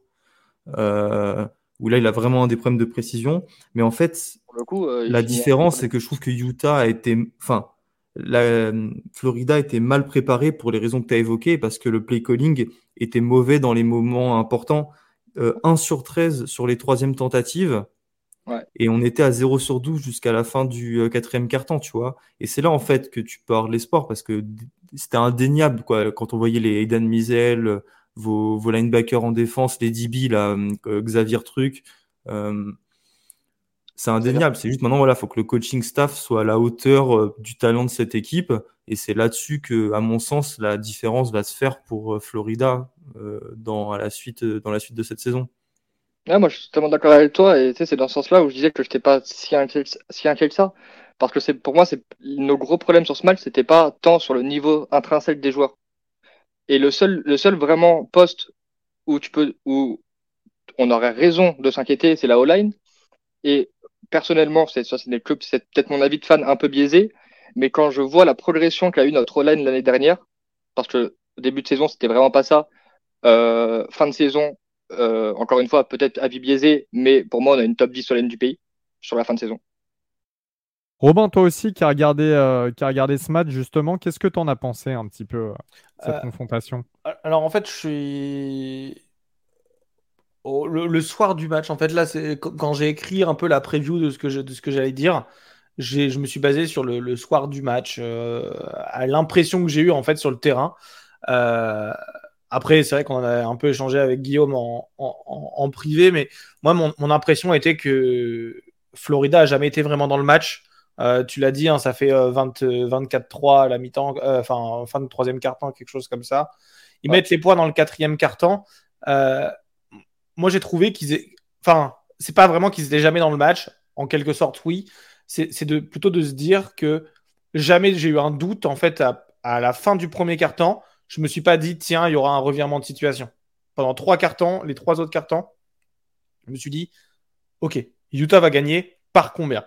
euh, où là, il a vraiment un des problèmes de précision. Mais en fait,
euh,
la différence, c'est que je trouve que Utah a été, enfin, la Florida a été mal préparée pour les raisons que tu as évoquées, parce que le play calling était mauvais dans les moments importants. 1 sur 13 sur les troisièmes tentatives. Et on était à 0 sur 12 jusqu'à la fin du euh, quatrième quart-temps, tu vois. Et c'est là, en fait, que tu peux avoir l'espoir parce que c'était indéniable, quoi. Quand on voyait les Aidan Mizel, euh, vos, vos linebackers en défense, les DB, là, euh, Xavier Truc, c'est indéniable. C'est juste maintenant, voilà, faut que le coaching staff soit à la hauteur du talent de cette équipe. Et c'est là-dessus que, à mon sens, la différence va se faire pour Florida dans, la suite, dans la suite de cette saison.
Ouais, moi, je suis totalement d'accord avec toi. Et tu sais, c'est dans ce sens-là où je disais que je n'étais pas si inquiet, si que ça. Parce que c'est pour moi, c'est nos gros problèmes sur ce match, c'était pas tant sur le niveau intrinsèque des joueurs. Et le seul, le seul vraiment poste où tu peux, où on aurait raison de s'inquiéter, c'est la O-line. Et personnellement, c'est ça, c'est c'est peut-être mon avis de fan un peu biaisé, mais quand je vois la progression qu'a eu notre O-line l'année dernière, parce que début de saison, c'était vraiment pas ça. Euh, fin de saison, euh, encore une fois, peut-être avis biaisé, mais pour moi, on a une top 10 solenne du pays sur la fin de saison.
Robin, toi aussi qui a regardé, euh, qui a regardé ce match, justement, qu'est-ce que tu en as pensé un petit peu, euh, cette confrontation?
Alors, en fait, je suis. le, soir du match, en fait, là, c'est quand j'ai écrit un peu la preview de ce que, de ce que j'allais dire, je me suis basé sur le, soir du match, à l'impression que j'ai eue, en fait, sur le terrain. Après, c'est vrai qu'on a un peu échangé avec Guillaume en, privé, mais moi, mon, impression était que Florida a jamais été vraiment dans le match. Euh, tu l'as dit, hein, ça fait 24-3 euh, à la mi-temps, euh, enfin fin de troisième quart-temps, quelque chose comme ça. Ils mettent les points dans le quatrième quart-temps. moi, j'ai trouvé qu'ils, enfin, c'est pas vraiment qu'ils étaient jamais dans le match. En quelque sorte, oui. C'est de, plutôt de se dire que jamais j'ai eu un doute en fait à, à la fin du premier quart-temps je me suis pas dit, tiens, il y aura un revirement de situation. Pendant trois cartons, les trois autres cartons, je me suis dit, ok, Utah va gagner par combien?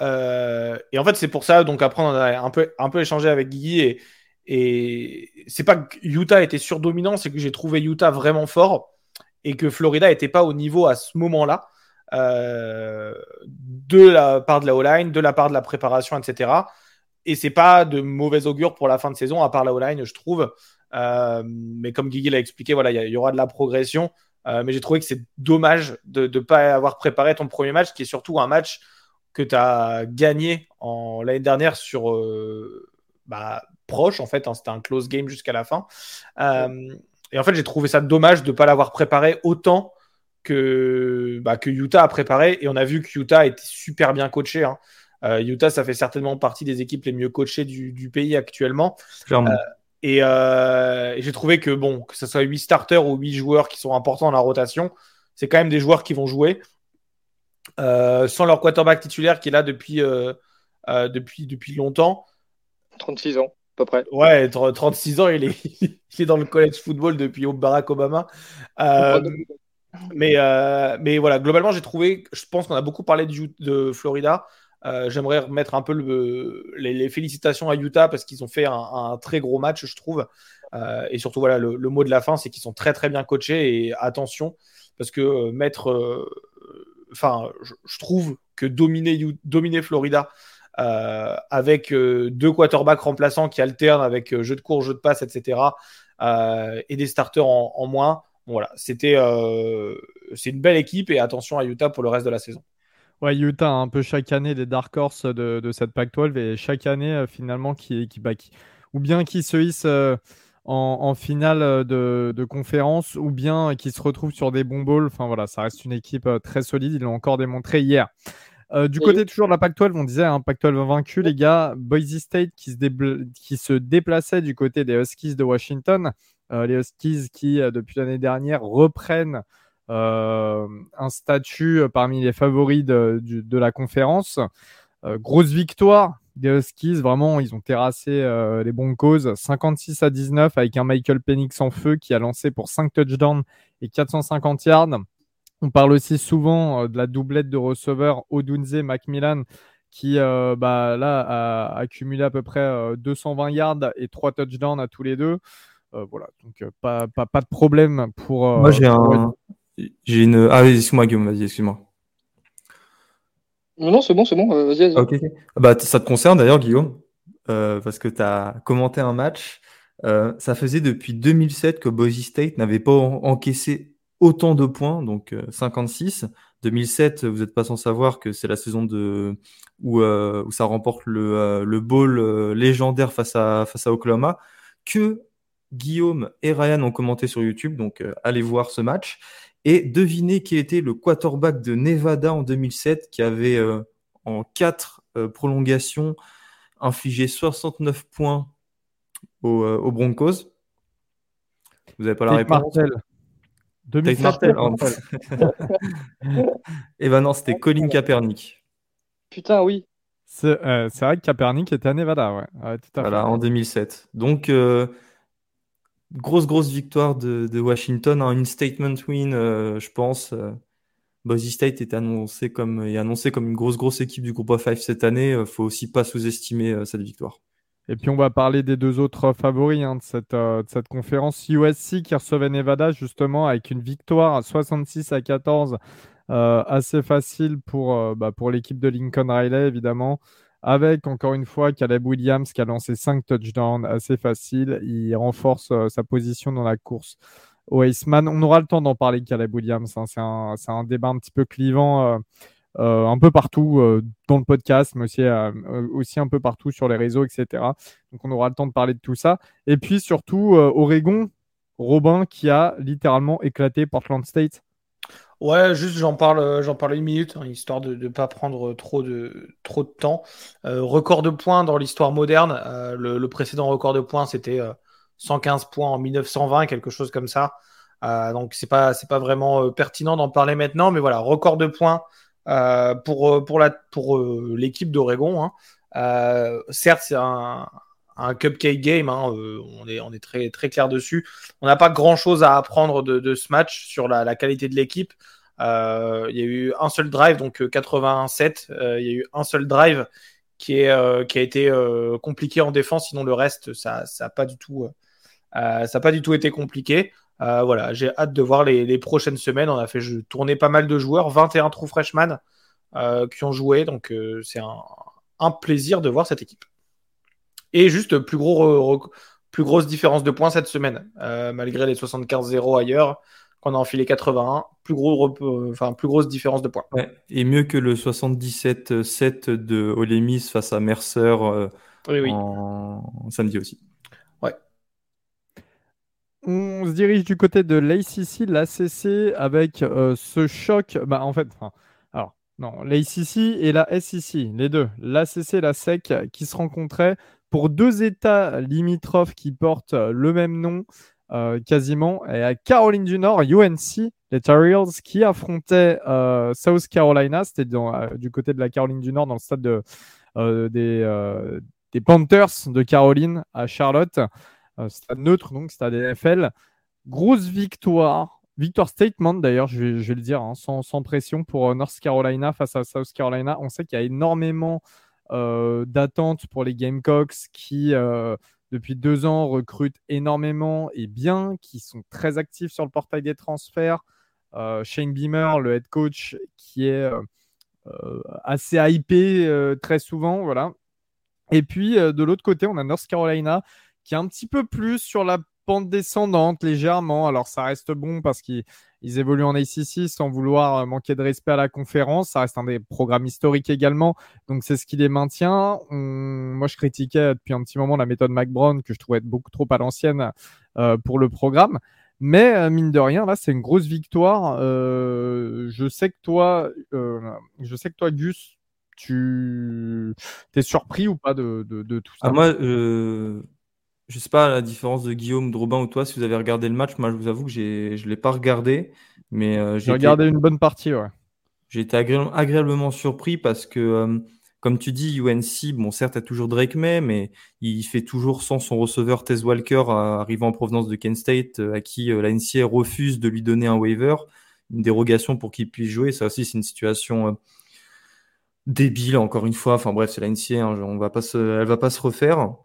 Euh, Et en fait, c'est pour ça, donc après, on a un peu, un échangé avec et, et c'est pas que Utah était surdominant, c'est que j'ai trouvé Utah vraiment fort et que Florida n'était pas au niveau à ce moment-là. Euh, de la part de la O-line, de la part de la préparation, etc. Et c'est pas de mauvais augure pour la fin de saison, à part la O-line, je trouve. Euh, mais comme Guigui l'a expliqué, voilà, il y, aura de la progression. Euh, mais j'ai trouvé que c'est dommage de ne pas avoir préparé ton premier match, qui est surtout un match que tu as gagné l'année dernière sur bah, proche, en fait. Hein, c'était un close game jusqu'à la fin. et en fait, j'ai trouvé ça dommage de ne pas l'avoir préparé autant que, bah, que Utah a préparé. Et on a vu que Utah été super bien coaché. Hein. Euh, Utah, ça fait certainement partie des équipes les mieux coachées du, pays actuellement. Euh, euh, et, j'ai trouvé que, bon, que ce soit 8 starters ou 8 joueurs qui sont importants dans la rotation, c'est quand même des joueurs qui vont jouer. sans leur quarterback titulaire qui est là depuis, depuis, depuis longtemps.
36 ans, à peu près.
Ouais, 36 ans, il est, (laughs) il est dans le college football depuis Barack Obama. mais, mais voilà, globalement, j'ai trouvé, je pense qu'on a beaucoup parlé de, de Florida. Euh, j'aimerais remettre un peu les, félicitations à Utah parce qu'ils ont fait un, très gros match, je trouve. Euh, et surtout, voilà, le, mot de la fin, c'est qu'ils sont très très bien coachés. Et attention, parce que euh, mettre. Enfin, je, trouve que dominer, dominer Florida avec deux quarterbacks remplaçants qui alternent avec jeu de cours, jeu de passe, etc. et des starters en, moins. voilà, c'était c'est une belle équipe et attention à Utah pour le reste de la saison.
Ouais, Utah un peu chaque année des dark horse de, cette Pac-12 et chaque année euh, finalement qui, qui, bah, ou bien qui se hisse euh, en, finale euh, de, conférence ou bien qui se retrouve sur des bons balls. Enfin voilà, ça reste une équipe très solide. Ils l'ont encore démontré hier. du côté toujours de la Pac-12, on disait hein, Pac-12 vaincu, les gars. Boise State qui se, qui se déplaçait du côté des Huskies de Washington. les Huskies qui, depuis l'année dernière, reprennent un statut euh, parmi les favoris de, la conférence. Euh, grosse victoire des Huskies, vraiment, ils ont terrassé les Broncos 56 à 19 avec un Michael Penix en feu qui a lancé pour 5 touchdowns et 450 yards. On parle aussi souvent de la doublette de receveurs Odunze Macmillan qui bah, là a accumulé à peu près 220 yards et 3 touchdowns à tous les deux. voilà, donc pas, pas, pas, de problème pour.
Moi j'ai un, j'ai une. Ah, excuse-moi, Guillaume, vas-y, excuse-moi.
Non, non, c'est bon, c'est bon, euh, vas-y, vas-y.
Ok, Bah, ça te concerne d'ailleurs, Guillaume, euh, parce que tu as commenté un match. Euh, ça faisait depuis 2007 que Boise State n'avait pas encaissé autant de points, donc 56. 2007, vous n'êtes pas sans savoir que c'est la saison de, où, où ça remporte le, le bowl légendaire face à, face à Oklahoma, que Guillaume et Ryan ont commenté sur YouTube, donc allez voir ce match. Et devinez qui était le quarterback de Nevada en 2007 qui avait euh, en quatre euh, prolongations infligé 69 points euh, aux, Broncos. Vous n'avez pas la réponse
Martel. 2007 Martel.
Eh ben non, c'était Colin Kaepernick.
Putain, oui.
C'est vrai que Kaepernick était à Nevada, ouais.
voilà, en 2007. Donc, grosse, grosse victoire de, Washington, hein, une statement win, euh, je pense. Euh, Boise State est annoncé comme, annoncé comme une grosse, grosse équipe du groupe of five cette année. Il euh, faut aussi pas sous-estimer cette victoire.
Et puis on va parler des deux autres favoris hein, de, cette, conférence. USC qui recevait Nevada justement avec une victoire à 66 à 14 assez facile pour, bah, pour l'équipe de Lincoln Riley évidemment avec encore une fois Caleb Williams qui a lancé 5 touchdowns assez facile. Il renforce euh, sa position dans la course au Iceman. On aura le temps d'en parler, Caleb Williams. Hein. C'est un, débat un petit peu clivant. Euh, euh, un peu partout dans le podcast, mais aussi, aussi, un peu partout sur les réseaux, etc. Donc on aura le temps de parler de tout ça. Et puis surtout, Oregon, Robin qui a littéralement éclaté Portland State
Ouais, juste j'en parle, euh, j'en parle une minute, hein, histoire de ne pas prendre trop de, trop de temps. Euh, record de points dans l'histoire moderne. Euh, le, précédent record de points, c'était 115 points en 1920, quelque chose comme ça. donc c'est pas, pas vraiment pertinent d'en parler maintenant, mais voilà, record de points pour, pour, la, pour l'équipe d'Oregon. Hein. certes, c'est un, un cupcake game, hein, euh, on, est, très, clair dessus. On n'a pas grand-chose à apprendre de, ce match sur la, qualité de l'équipe. Euh, il y a eu un seul drive, donc 87. Euh, il y a eu un seul drive qui, a été compliqué en défense, sinon le reste, ça n'a pas, du tout, ça pas du tout été compliqué. voilà, j'ai hâte de voir les, prochaines semaines. On a fait tourner pas mal de joueurs, 21 trous freshman qui ont joué, donc c'est un plaisir de voir cette équipe. Et juste plus, gros, plus grosse différence de points cette semaine, euh, malgré les 75-0 ailleurs. on a enfilé 81, plus, gros, enfin, plus grosse différence de points.
et mieux que le 77-7 de Olemis face à Mercer en samedi aussi.
On se dirige du côté de l'ACC, l'ACC, avec euh, ce choc. Bah, en fait, alors, non, l'ACC et la SEC, les deux, l'ACC et la SEC, qui se rencontraient pour deux États limitrophes qui portent le même nom, euh, quasiment. Et à Caroline du Nord, UNC, les Tar Heels, qui affrontaient euh, South Carolina. C'était du côté de la Caroline du Nord, dans le stade des, Panthers de Caroline à Charlotte. Euh, stade neutre, donc stade NFL. Grosse victoire, victoire statement d'ailleurs, je, vais, le dire, hein, sans, pression pour euh, North Carolina face à South Carolina. On sait qu'il y a énormément euh, d'attentes pour les Gamecocks qui, depuis deux ans, recrutent énormément et bien, qui sont très actifs sur le portail des transferts. Shane Beamer, le head coach, qui est assez hypé très souvent. Voilà. Et puis, de l'autre côté, on a North Carolina qui est un petit peu plus sur la pente descendante légèrement. Alors ça reste bon parce qu'ils évoluent en ACC sans vouloir euh, manquer de respect à la conférence. Ça reste un des programmes historiques également. Donc c'est ce qui les maintient. Moi je critiquais depuis un petit moment la méthode McBrown que je trouvais beaucoup trop à l'ancienne euh, pour le programme. Mais euh, mine de rien, là, c'est une grosse victoire. je sais que toi, je sais que toi, Gus, tu es surpris ou pas de, tout ça?
ah, Moi, je sais pas la différence de Guillaume, Drobin ou toi, si vous avez regardé le match. Moi, je vous avoue que je ne l'ai pas regardé. mais
euh, J'ai regardé une bonne partie, ouais.
J'ai été agréablement surpris parce que, euh, comme tu dis, UNC, bon, certes, a toujours Drake May, mais il fait toujours sans son receveur Tez Walker arrivant en provenance de Kent State, euh, à qui la NCA refuse de lui donner un waiver, une dérogation pour qu'il puisse jouer. Ça aussi, c'est une situation débile, encore une fois. Enfin bref, c'est la NCA, hein, on va pas se, elle va pas se refaire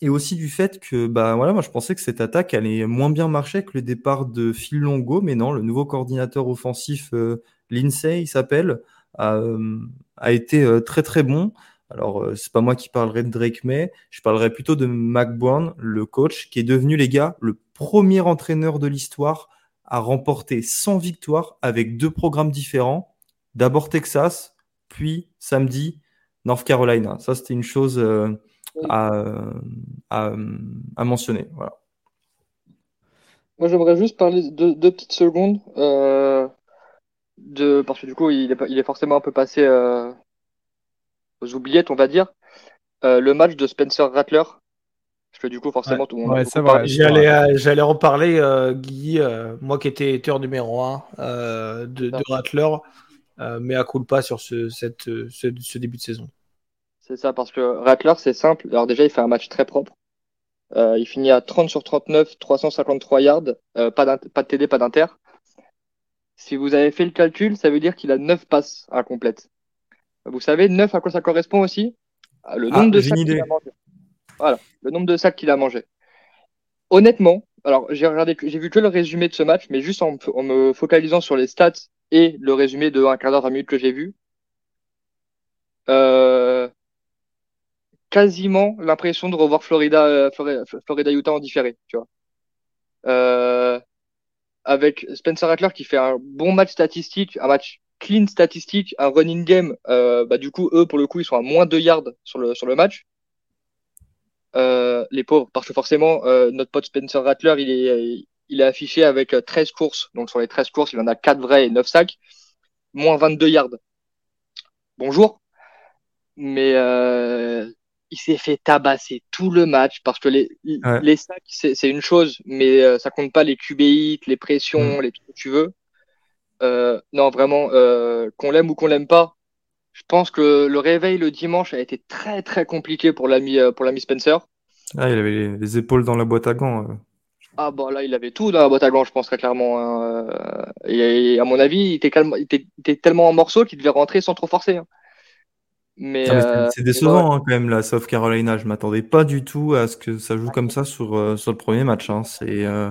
et aussi du fait que, bah voilà, moi je pensais que cette attaque allait moins bien marcher que le départ de Phil Longo, mais non, le nouveau coordinateur offensif, euh, Lindsay, il s'appelle, a, euh, été euh, très très bon. Alors, c'est pas moi qui parlerai de Drake May, je parlerai plutôt de Mac le coach, qui est devenu, les gars, le premier entraîneur de l'histoire à remporter 100 victoires avec deux programmes différents. D'abord Texas, puis samedi North Carolina. Ça, c'était une chose à, mentionner. Voilà.
Moi, j'aimerais juste parler de deux petites secondes. Euh, de, parce que du coup, il est, il est forcément un peu passé euh, aux oubliettes, on va dire. Euh, le match de Spencer Rattler. Parce que du coup, forcément, tout le monde.
J'allais en parler, Guy, moi qui étais tueur numéro 1 de, de, Rattler, mais à coup pas sur ce, cette, ce début de saison.
C'est ça, parce que Rattler, c'est simple. Alors déjà, il fait un match très propre. Euh, il finit à 30 sur 39, 353 yards, euh, pas, pas de TD, pas d'inter. Si vous avez fait le calcul, ça veut dire qu'il a 9 passes incomplètes. Vous savez, 9 à quoi ça correspond aussi? Ah, Le nombre de sacs qu'il a mangé. Voilà, le nombre de sacs qu'il a mangé. Honnêtement, alors j'ai regardé, j'ai vu que le résumé de ce match, mais juste en, en, me focalisant sur les stats et le résumé de un quart d'heure, 20 minutes que j'ai vu. Euh, quasiment l'impression de revoir Florida, euh, Florida, Utah en différé, tu vois. Euh, avec Spencer Rattler qui fait un bon match statistique, un match clean statistique, un running game. Euh, bah, du coup, eux, pour le coup, ils sont à moins 2 yards sur le, sur le match. les pauvres, parce que forcément, notre pote Spencer Rattler, il est, il est affiché avec 13 courses. Donc sur les 13 courses, il en a 4 vrais et 9 sacs. Moins 22 yards. Bonjour. Mais il s'est fait tabasser tout le match parce que les, les sacs, c'est une chose, mais euh, ça compte pas les QBI, les pressions, mm. les tout que tu veux. Euh, non, vraiment, euh, qu'on l'aime ou qu'on l'aime pas, je pense que le réveil le dimanche a été très très compliqué pour l'ami pour l'ami Spencer.
Ah, il avait les, épaules dans la boîte à gants.
Ah bon, là, il avait tout dans la boîte à gants, je pense très clairement. Hein. Et, à mon avis, il était, il était, tellement en morceaux qu'il devait rentrer sans trop forcer. Hein.
Mais, euh, c'est décevant hein, quand même la South Carolina. Je m'attendais pas du tout à ce que ça joue comme ça sur, euh, sur le premier match. Hein. C'est euh,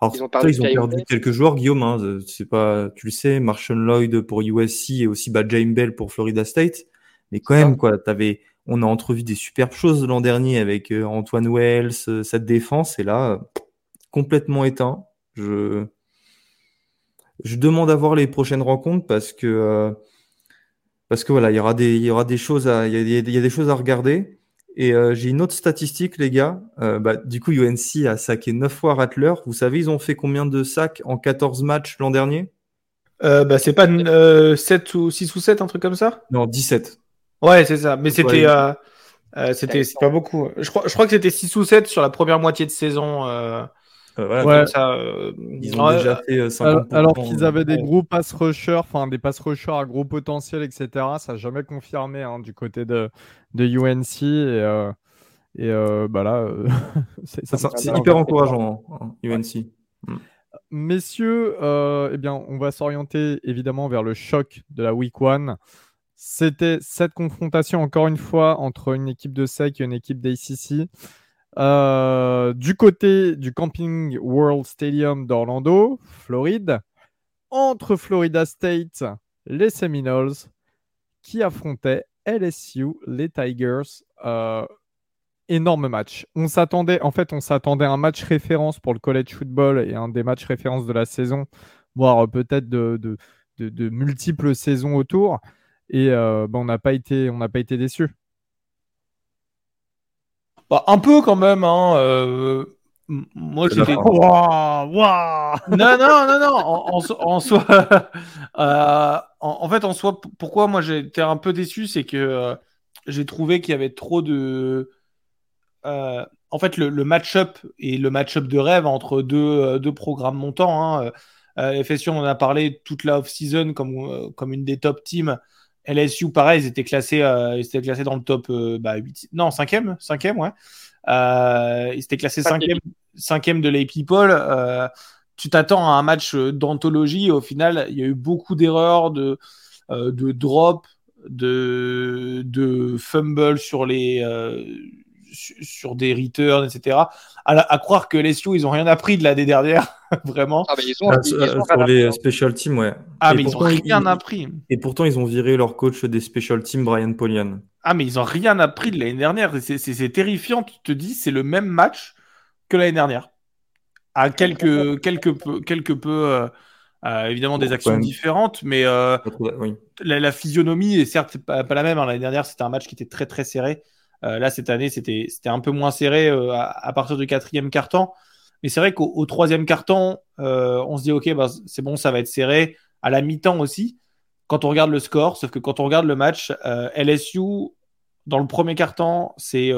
alors ils ont perdu, quelques joueurs, Guillaume. Hein. C'est pas, tu le sais, Marshall Lloyd pour USC et aussi bah, James Bell pour Florida State. Mais quand même, quoi, avais, on a entrevu des superbes choses l'an dernier avec Antoine Wells, cette défense, et là, complètement éteint. Je je demande à voir les prochaines rencontres parce que parce que voilà, il y aura des il y aura des choses à il y a, il y a des choses à regarder. Et j'ai une autre statistique, les gars. bah, du coup, UNC a saqué 9 fois Rattler. Vous savez, ils ont fait combien de sacs en 14 matchs l'an dernier?
Euh, bah, c'est pas euh, 7 ou 6 ou 7, un truc comme ça?
Non, 17.
Ouais, c'est ça. Mais c'était euh, euh, c'était pas beaucoup. Je crois, je crois que c'était 6 ou 7 sur la première moitié de saison. Euh,
voilà,
Ouais.
comme ça, euh,
Ils ont
ouais,
déjà fait euh,
Alors,
50%.
alors qu'ils avaient des gros pass rushers, enfin des pass rushers à gros potentiel, etc. Ça n'a jamais confirmé hein, du côté de, de UNC. Et, euh, et euh, bah là, euh, (laughs) c'est
Ça,
ça-
C'est
ça-
hyper encourageant, hein, UNC.
Messieurs, euh, eh bien, on va s'orienter évidemment vers le choc de la Week 1. C'était cette confrontation, encore une fois, entre une équipe de SEC et une équipe d'ACC. Euh, du côté du Camping World Stadium d'Orlando, Floride, entre Florida State, les Seminoles, qui affrontaient LSU, les Tigers. Euh, énorme match. On s'attendait, en fait, on s'attendait à un match référence pour le college football et un des matchs références de la saison, voire peut-être de, multiples saisons autour. Et euh, bah, on n'a pas été, on n'a pas été déçus.
Bah, un peu quand même. Hein, euh, moi,
waouh (laughs)
non, non, non, non. En, en so- en soi, (laughs) euh, en, en fait, en soi, pourquoi moi été un peu déçu, c'est que euh, j'ai trouvé qu'il y avait trop de. euh, en fait, le, le match-up et le match-up de rêve entre deux, euh, deux programmes montants. Hein. Euh, FSU, on en a parlé toute la off-season comme, euh, comme une des top teams. LSU, pareil, ils étaient classés, euh, ils étaient classés dans le top euh, bah, 8, non, 5e, 5e, ouais. Euh, ils étaient classés
Cinquième.
5e, 5e de l'A People. Euh, tu t'attends à un match d'anthologie. Au final, il y a eu beaucoup d'erreurs, de, de drop, de, de fumble sur les sur des returns, etc. À, à croire que LSU, ils ont rien appris de l'année dernière, (laughs) vraiment.
Ah, mais ils sont,
Ah,
ils, ils
les special teams, ouais.
Ah,
Et
mais ils ont
pourtant,
rien
ils-
appris.
Et pourtant, ils ont viré leur coach des special teams, Brian Polian.
Ah, mais ils ont rien appris de l'année dernière. C'est- terrifiant. Tu te dis, c'est le même match que l'année dernière. À quelques, quelques peu, quelques peu euh, euh, évidemment des actions différentes, mais euh,
Oui.
la physionomie est certes pas, pas la même. hein. L'année dernière, c'était un match qui était très très serré. Euh, là, cette année, c'était un peu moins serré euh, à, partir du quatrième carton. Mais c'est vrai qu'au au troisième carton, euh, on se dit ok, bah, c'est bon, ça va être serré. À la mi-temps aussi, quand on regarde le score, sauf que quand on regarde le match, LSU dans le premier carton, c'est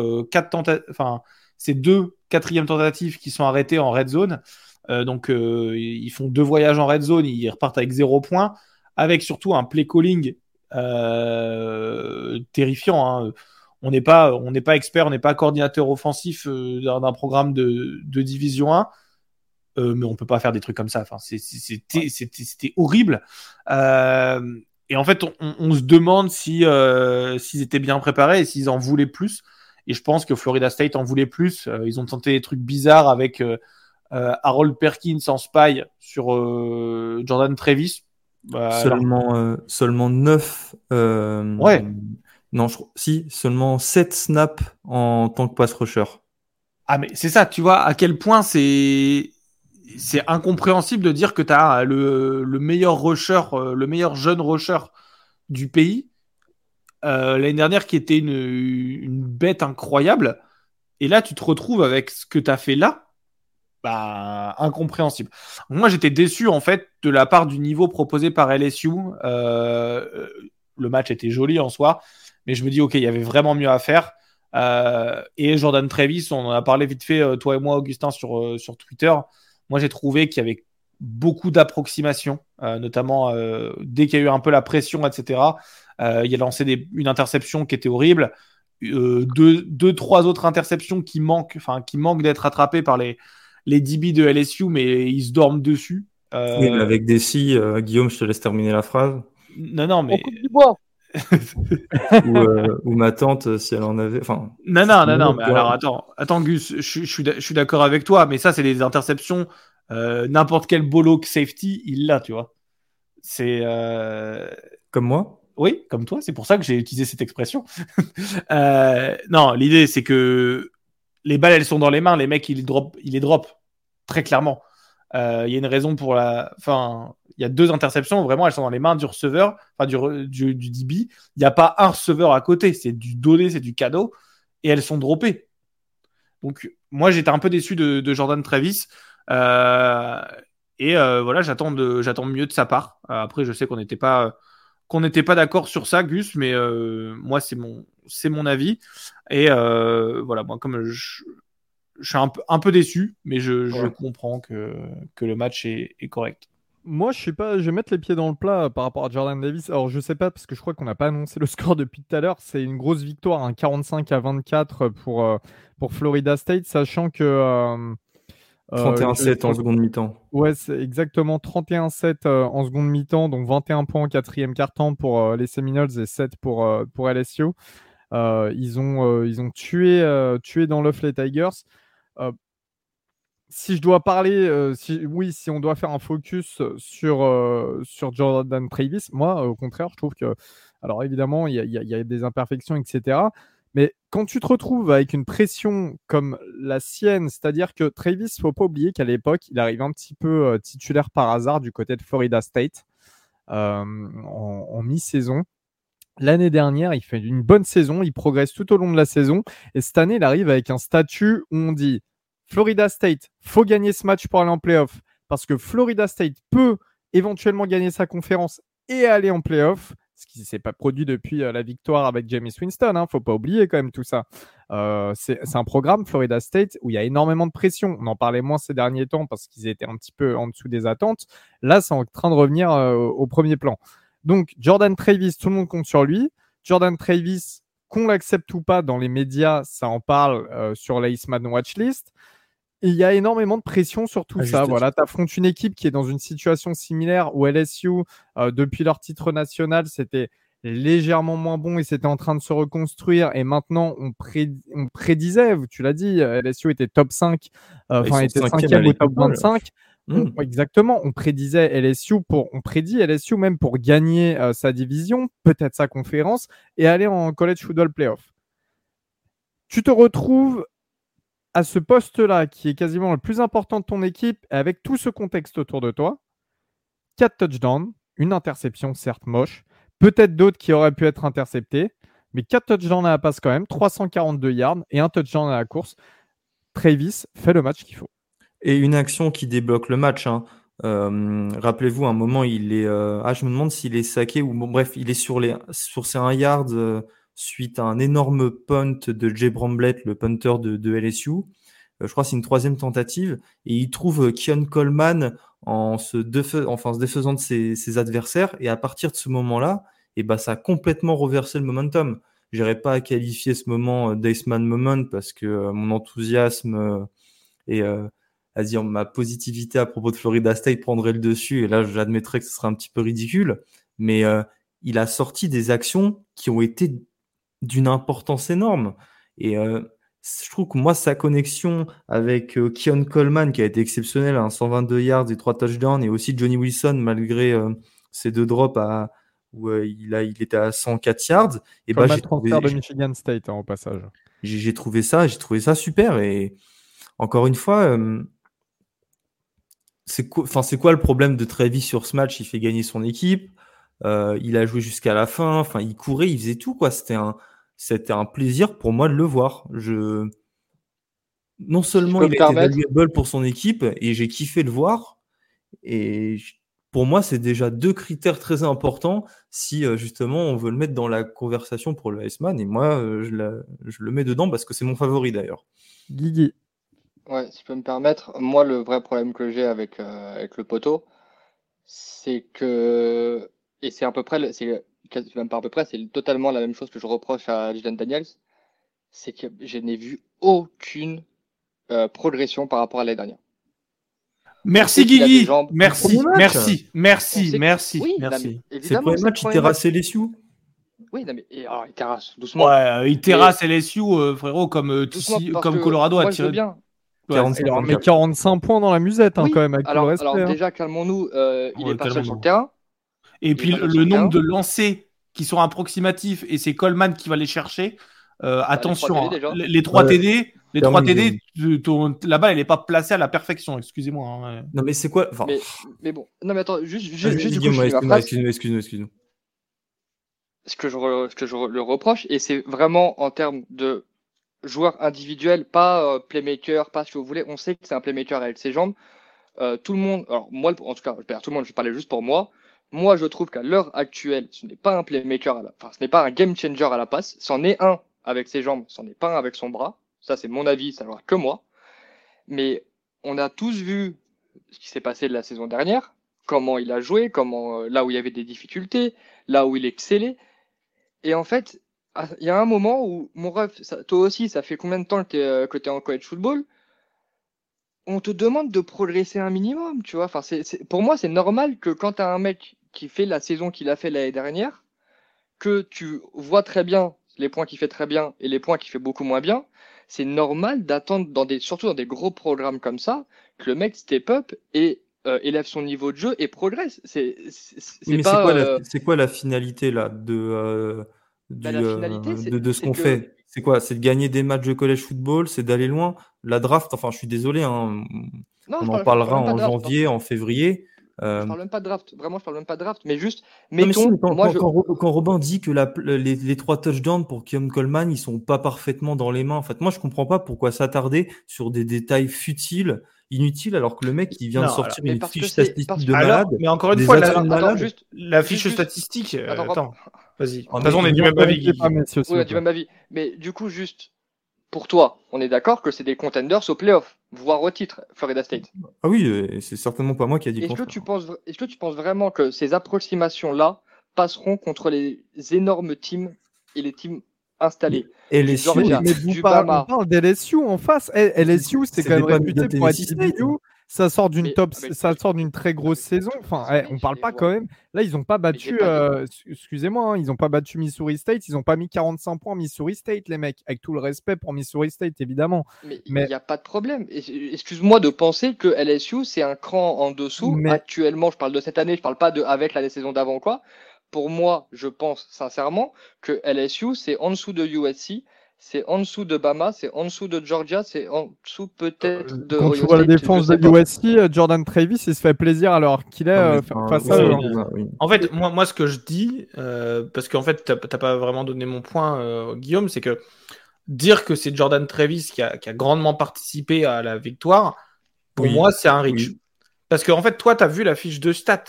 deux quatrièmes tentatives qui sont arrêtées en red zone. Donc ils font deux voyages en red zone, ils repartent avec zéro point, avec surtout un play calling terrifiant. hein. On n'est pas, on n'est pas expert, on n'est pas coordinateur offensif euh, d'un programme de, de Division 1, euh, mais on peut pas faire des trucs comme ça. Enfin, c'était, horrible. Euh, et en fait, on, on- se demande si euh, s'ils étaient bien préparés et s'ils en voulaient plus. Et je pense que Florida State en voulait plus. Euh, ils ont tenté des trucs bizarres avec euh, Harold Perkins en spy sur euh, Jordan Travis. Alors-
Seulement, euh, seulement 9.
Ouais.
Non, si, seulement 7 snaps en tant que pass rusher.
Ah mais c'est ça, tu vois à quel point c'est c'est incompréhensible de dire que tu as le, le meilleur rusher, euh, le meilleur jeune rusher du pays euh, l'année dernière qui était une, une bête incroyable et là tu te retrouves avec ce que tu as fait là bah incompréhensible. Moi j'étais déçu en fait de la part du niveau proposé par LSU. Euh, le match était joli en soi, mais je me dis ok il y avait vraiment mieux à faire. Euh, et Jordan Travis, on en a parlé vite fait, euh, toi et moi, Augustin, sur, euh, sur Twitter. Moi, j'ai trouvé qu'il y avait beaucoup d'approximations, euh, notamment euh, dès qu'il y a eu un peu la pression, etc. Euh, il a lancé des, une interception qui était horrible. Euh, deux, deux, trois autres interceptions qui manquent, enfin, qui manquent d'être attrapées par les, les DB de LSU, mais ils se dorment dessus. Euh,
Oui, mais avec des si, euh, Guillaume, je te laisse terminer la phrase.
Non, non,
On
mais.
coupe du bois. (laughs)
ou, euh, ou ma tante, euh, si elle en avait. Enfin,
Non, non, non, non, mais alors attends, attends, Gus, je, suis- je suis d'accord avec toi, mais ça, c'est des interceptions. euh, N'importe quel bolo safety, il l'a, tu vois. C'est. euh,
comme moi?
Oui, comme toi, c'est pour ça que j'ai utilisé cette expression. (laughs) Euh, non, l'idée, c'est que les balles, elles sont dans les mains, les mecs, ils les drop, ils les drop très clairement. Euh, il y a une raison pour la. Enfin, il y a deux interceptions, vraiment, elles sont dans les mains du receveur, enfin du, du, du DB. Il n'y a pas un receveur à côté, c'est du donné, c'est du cadeau, et elles sont droppées. Donc, moi, j'étais un peu déçu de, de Jordan Travis. Euh, et euh, voilà, j'attends de, j'attends mieux de sa part. Euh, après, je sais qu'on n'était pas, qu'on n'était pas d'accord sur ça, Gus, mais euh, moi, c'est mon, c'est mon avis. Et euh, voilà, moi, comme je, je suis un peu, un peu déçu, mais je, je
Ouais.
comprends que, que le match est, est correct.
Moi, je suis pas. Je vais mettre les pieds dans le plat par rapport à Jordan Davis. Alors, je sais pas parce que je crois qu'on n'a pas annoncé le (laughs) score depuis tout à l'heure. C'est une grosse victoire, un 45 à 24 pour euh, pour Florida State, sachant que euh, euh,
31-7 en seconde mi-temps.
Ouais, c'est exactement 31-7 euh, en seconde mi-temps, donc 21 points en quatrième quart-temps pour euh, les Seminoles et 7 pour, euh, pour LSU. Euh, ils, ont, euh, ils ont tué, euh, tué dans l'œuf les Tigers. Si je dois parler, oui, si on doit faire un focus sur, sur Jordan Travis, moi, au contraire, je trouve que, alors évidemment, il y a, des imperfections, etc. Mais quand tu te retrouves avec une pression comme la sienne, c'est-à-dire que Travis, faut pas oublier qu'à l'époque, il arrive un petit peu titulaire par hasard du côté de Florida State en mi-saison. L'année dernière, il fait une bonne saison, il progresse tout au long de la saison. Et cette année, il arrive avec un statut où on dit Florida State, faut gagner ce match pour aller en playoff. Parce que Florida State peut éventuellement gagner sa conférence et aller en playoff, ce qui ne s'est pas produit depuis euh, la victoire avec James Winston. Hein, faut pas oublier quand même tout ça. Euh, c'est un programme, Florida State, où il y a énormément de pression. On en parlait moins ces derniers temps parce qu'ils étaient un petit peu en dessous des attentes. Là, c'est en train de revenir euh, au premier plan. Donc, Jordan Travis, tout le monde compte sur lui. Jordan Travis, qu'on l'accepte ou pas dans les médias, ça en parle euh, sur la Eastman Watchlist. Il y a énormément de pression sur tout ça. Voilà, tu affrontes une équipe qui est dans une situation similaire où LSU, euh, depuis leur titre national, c'était légèrement moins bon et c'était en train de se reconstruire. Et maintenant, on, pré- on prédisait, tu l'as dit, euh, LSU était top 5, euh,
Bah,
enfin, était
cinquième
cinquième
à
au top
l'école.
25.
Mmh.
On- exactement, on prédisait LSU pour, on prédit LSU même pour gagner euh, sa division, peut-être sa conférence et aller en college football playoff. Tu te retrouves à ce poste-là qui est quasiment le plus important de ton équipe avec tout ce contexte autour de toi. 4 touchdowns, une interception certes moche, peut-être d'autres qui auraient pu être interceptés, mais 4 touchdowns à la passe quand même, 342 yards et un touchdown à la course. Travis fait le match qu'il faut.
Et une action qui débloque le match. hein. Euh, Rappelez-vous, un moment, il est. euh, Ah, je me demande s'il est saqué ou bref, il est sur les sur ses 1 yard euh, suite à un énorme punt de Jay Bramblett, le punter de, LSU. Euh, je crois que c'est une troisième tentative et il trouve euh, Keon Coleman en se, défaisant de ses, adversaires et à partir de ce moment-là, et ben ça a complètement reversé le momentum. J'irai pas à qualifier ce moment euh, d'Iceman moment parce que mon enthousiasme et euh, à dire ma positivité à propos de Florida State prendrait le dessus et là j'admettrais que ce serait un petit peu ridicule mais il a sorti des actions qui ont été d'une importance énorme et euh, je trouve que moi sa connexion avec euh, Keon Coleman qui a été exceptionnel à 122 yards et 3 touchdowns et aussi Johnny Wilson malgré euh, ses deux drops à où euh, il a il était à 104 yards et bah j'ai trouvé,
de Michigan State hein, au passage.
j'ai trouvé ça, j'ai trouvé ça super et encore une fois, c'est quoi, quoi le problème de Travis sur ce match? Il fait gagner son équipe, il a joué jusqu'à la fin, enfin il courait, il faisait tout quoi. C'était un, c'était un plaisir pour moi de le voir. Je, non seulement il
permettre-
valuable pour son équipe et j'ai kiffé le voir et pour moi c'est déjà deux critères très importants si euh, justement on veut le mettre dans la conversation pour le Iceman et moi euh, je, la- je le mets dedans parce que c'est mon favori d'ailleurs.
Guigui.
Ouais, si je peux me permettre, moi le vrai problème que j'ai avec, euh, avec le poteau, c'est que, et c'est à peu près, le- même pas à peu près, c'est totalement la même chose que je reproche à Jaden Daniels, c'est que je n'ai vu aucune euh, progression par rapport à l'année dernière.
Merci Guigui. Merci, merci, merci, merci,
Oui,
merci.
C'est le premier match, il terrasse LSU.
Oui, non, mais et alors, il terrasse doucement.
Ouais, euh, il terrasse LSU, euh, frérot, comme, euh, si- comme Colorado a tiré.
bien.
Ouais,
45
Il leur
points.
met 45 points dans la musette hein,
Oui,
quand même, avec
alors,
tout le respect.
alors
hein.
déjà, calmons-nous, euh, il
Ouais,
est pas seul sur le terrain.
Et puis le, nombre de lancers qui sont approximatifs et c'est Coleman qui va les chercher. Euh, attention,
trois TD
hein, les, les trois
Ouais.
TD, Les trois TD, la balle, elle n'est pas placée à la perfection, excusez-moi. Hein,
non, mais c'est quoi
mais, bon, non, mais attends, juste,
juste, excuse-moi, excuse-moi, excuse-moi.
Ce que, je ce que je le reproche, et c'est vraiment en termes de joueur individuel, pas euh, playmaker, pas ce que vous voulez. On sait que c'est un playmaker avec ses jambes. Euh, tout le monde, alors moi, en tout cas, tout le monde, je parlais juste pour moi. Moi, je trouve qu'à l'heure actuelle, ce n'est pas un playmaker, à la, enfin, ce n'est pas un game changer à la passe. C'en est un avec ses jambes, c'en est pas un avec son bras. Ça, c'est mon avis, ça n'aura que moi. Mais on a tous vu ce qui s'est passé de la saison dernière, comment il a joué, comment euh, là où il y avait des difficultés, là où il excellait. Et en fait, il y a un moment où, mon ref, toi aussi, ça fait combien de temps que tu es, euh, en college football? On te demande de progresser un minimum, tu vois. Enfin, pour moi, c'est normal que quand tu as un mec qui fait la saison qu'il a fait l'année dernière, que tu vois très bien les points qu'il fait très bien et les points qu'il fait beaucoup moins bien, c'est normal d'attendre, dans des, surtout dans des gros programmes comme ça, que le mec step up et euh, élève son niveau de jeu et progresse. C'est,
c'est, quoi, la, c'est quoi la finalité là de bah, euh, de, ce qu'on fait? C'est quoi? C'est de gagner des matchs de collège football, c'est d'aller loin? La draft, enfin, je suis désolé, hein, on en parlera en janvier, en février.
Euh... Je parle même pas de draft, vraiment, je parle même pas de draft, mais juste, mettons,
quand,
moi,
quand, Robin dit que la, les, trois touchdowns pour Kim Coleman, ils sont pas parfaitement dans les mains. En fait, moi, je comprends pas pourquoi s'attarder sur des détails futiles inutiles alors que le mec il vient de sortir une fiche statistique de malade.
mais encore une fois, la, juste, la fiche statistique. Euh, attends, Vas-y. En on est du même avis.
Oui, du même avis. Mais du coup, juste pour toi, on est d'accord que c'est des contenders au playoff, voire au titre, Florida State.
Ah oui, euh, c'est certainement pas moi qui a dit.
Est-ce que tu penses, est-ce que tu penses vraiment que ces approximations-là passeront contre les énormes teams et les teams installés?
Et les
Georgia, mais vous parlez d'LSU en face. LSU, c'est quand même réputé pour être ça sort d'une top, ça sort d'une très grosse saison. Enfin, eh, on parle pas quand même. Là, ils ont pas battu. Euh, excusez-moi, hein, ils ont pas battu Missouri State. Ils ont pas mis 45 points Missouri State, les mecs. Avec tout le respect pour Missouri State, évidemment.
Mais il n'y a pas de problème. Excuse-moi de penser que LSU c'est un cran en dessous. Actuellement, je parle de cette année. Je parle pas de avec la saison d'avant quoi. Pour moi, je pense sincèrement que LSU c'est en dessous de USC c'est en dessous de Bama, c'est en dessous de Georgia, c'est en dessous peut-être de.
Quand tu vois la défense de USC, euh, Jordan Travis, il se fait plaisir alors qu'il est euh, face à. Hein.
En fait, moi, moi, ce que je dis, euh, parce qu'en fait, tu n'as pas vraiment donné mon point, Guillaume, c'est que dire que c'est Jordan Travis qui a, qui a, grandement participé à la victoire, pour moi, c'est un reach. Parce qu'en en fait, toi, tu as vu la fiche de stats.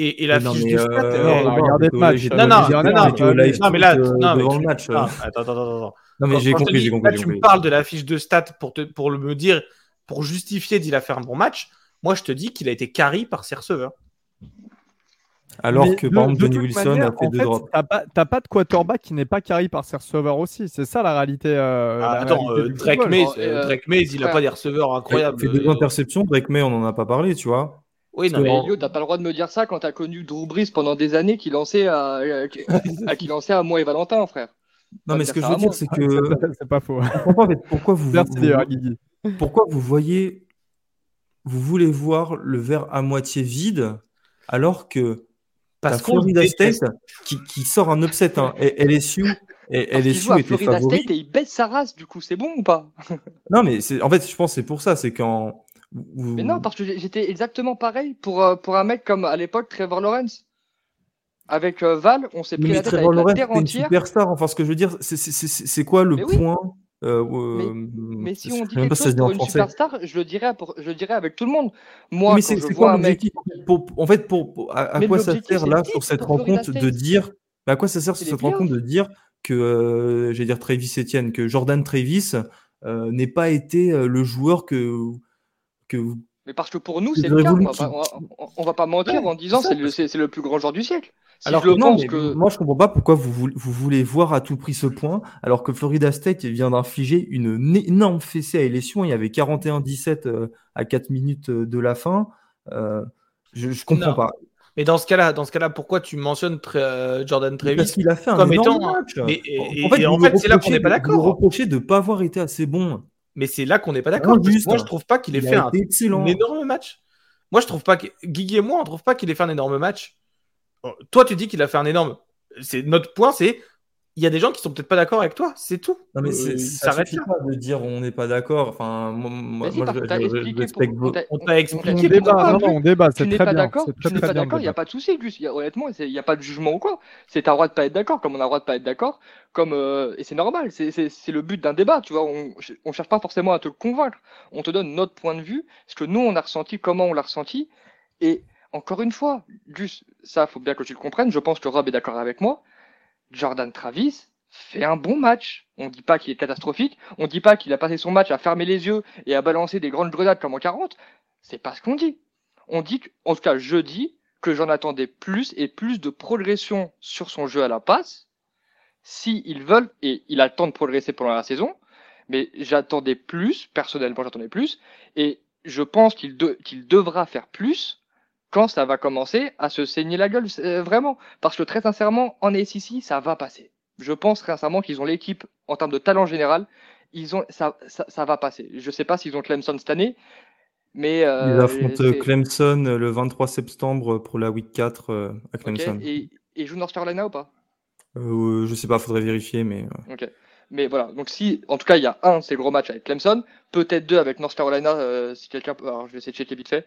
Et, et, la fiche de stats.
Euh, le match.
Non, non, non, non, mais là, non, mais le match. attends, attends, attends.
Non, mais j'ai compris, j'ai compris.
Là, tu me parles de la fiche de stats pour, te, pour le me dire, pour justifier qu'il a fait un bon match. Moi, je te dis qu'il a été carry par ses receveurs.
Alors que, par exemple, Johnny Wilson a fait deux drops.
T'as pas, de quarterback qui n'est pas carry par ses receveurs aussi. C'est ça la réalité. Euh,
ah, attends, euh, Drake, Mays, euh, Drake Mays, il a pas des receveurs incroyables.
Il fait deux interceptions. Drake May, on n'en a pas parlé, tu vois.
Oui, non, mais Elio, t'as pas le droit de me dire ça quand t'as connu Drew Brees pendant des années qui lançait à, (laughs) qui lançait à moi et Valentin, frère.
Non, mais ce que je veux dire, c'est (laughs) que.
C'est pas faux.
Pourquoi vous, pourquoi vous voyez. Vous voulez voir le verre à moitié vide alors que. Parce qu'on Florida State qui, qui, sort un upset. Hein, et LSU, et LSU était Florida favori. State
et il baisse sa race, du coup, c'est bon ou pas? (laughs)
Non, mais en fait, je pense que c'est pour ça. C'est quand.
Mais non, parce que j'étais exactement pareil pour, euh, pour un mec comme à l'époque Trevor Lawrence avec euh, Val, on s'est pris la tête avec la terre entière.
superstar. Enfin, ce que je veux dire, c'est quoi le point
euh, mais, si on dit quelque chose pour une superstar, je le dirais, pour, je le dirais avec tout le monde. Moi, mais c'est quoi l'objectif
En fait, pour, à, quoi ça sert là sur cette rencontre de dire À quoi ça sert sur cette rencontre de dire que, euh, j'ai dire Travis Etienne, que Jordan Travis n'ait pas été le joueur que que
mais parce que pour nous, c'est le cas. On va, va, va pas mentir en disant c'est le, c'est le plus grand joueur du siècle.
Alors je non, que... moi je comprends pas pourquoi vous, vous voulez voir à tout prix ce point, alors que Florida State vient d'infliger une énorme fessée à LSU. Il y avait 41-17 euh, à 4 minutes euh, de la fin. Euh, je, je comprends pas.
Mais dans ce cas-là, dans ce cas-là, pourquoi tu mentionnes Jordan Travis
Parce qu'il a fait un comme étant... match.
Mais, en fait, en fait c'est là qu'on n'est pas d'accord. Vous
reprochez de ne pas avoir été assez bon.
Mais c'est là qu'on n'est pas d'accord. Moi, je trouve pas qu'il ait fait un, énorme match. Moi, je trouve pas que Guigui et moi, on trouve pas qu'il ait fait un énorme match. Toi, tu dis qu'il a fait un énorme. C'est notre point, c'est il y a des gens qui sont peut-être pas d'accord avec toi, c'est tout.
Non, mais
Euh,
ça
là.
pas de dire on n'est pas d'accord. Enfin, moi, moi, je, je- respecte
pour-
vos-
on t'a-
On
on-
expliqué
on
On débat,
pourquoi,
non, non, on débat, c'est très
pas
bien.
tu n'es pas d'accord, il n'y a pas de souci, Gus. Il y a- honnêtement, il n'y a pas de jugement ou quoi. C'est ta droit de pas être d'accord, comme on a le droit de pas être d'accord. Comme, euh, et c'est normal, c'est le but d'un débat, tu vois. On ne cherche pas forcément à te convaincre. On te donne notre point de vue, ce que nous, on a ressenti, comment on l'a ressenti. Et encore une fois, Gus, ça, faut bien que tu le comprennes. Je pense que Rob est d'accord avec moi. Jordan Travis fait un bon match. On dit pas qu'il est catastrophique. On dit pas qu'il a passé son match à fermer les yeux et à balancer des grandes grenades comme en 40. C'est pas ce qu'on dit. On dit, en tout cas, je dis que j'en attendais plus et plus de progression sur son jeu à la passe. Si ils veulent, et il a le temps de progresser pendant la saison, mais j'attendais plus, personnellement j'attendais plus, et je pense qu'il devra faire plus quand ça va commencer à se saigner la gueule, euh, vraiment. Parce que très sincèrement, en SEC, ça va passer. Je pense sincèrement qu'ils ont l'équipe en termes de talent général, ils ont, ça, ça, ça va passer. Je sais pas s'ils ont Clemson cette année, mais
Ils
euh,
affrontent
c'est-
Clemson le 23 septembre pour la week 4 euh, à. Clemson.
Et, et joue North Carolina ou pas?
Euh, je sais pas, faudrait vérifier, mais euh,
Ok. Mais voilà, donc si, en tout cas, il y a un, c'est gros match avec Clemson, peut-être deux avec North Carolina, euh, si quelqu'un. Alors, je vais essayer de checker vite fait.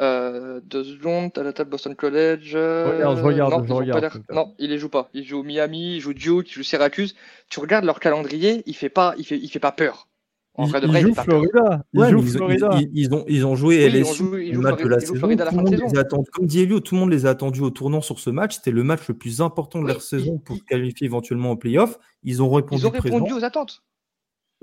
Euh, deux secondes, t'as la table Boston College. euh,
Regarde, je regarde,
non,
je
ils
regarde.
Non, ils les jouent pas. Ils jouent Miami, ils jouent Duke, ils jouent Syracuse. Tu regardes leur calendrier, il fait pas, il fait, il fait pas peur. En
Ils,
vrai de
ils
vrai, il
jouent. Florida. Ils
Ouais,
jouent
ils, ont-
Florida.
ils- ils- ils ont, ils ont joué
Oui, ils ont
LSU
joué- ils
le
jouent
match de
Florida-
la
ils jouent
saison.
Florida à la
Tout
de
monde
saison.
les a attendus, comme dit Elio, tout le monde les a attendus au tournant sur ce match. C'était le match le plus important de
Oui,
leur saison
ils-
pour
ils-
se qualifier éventuellement en playoff. Ils ont répondu
Ils ont répondu
présent.
aux attentes.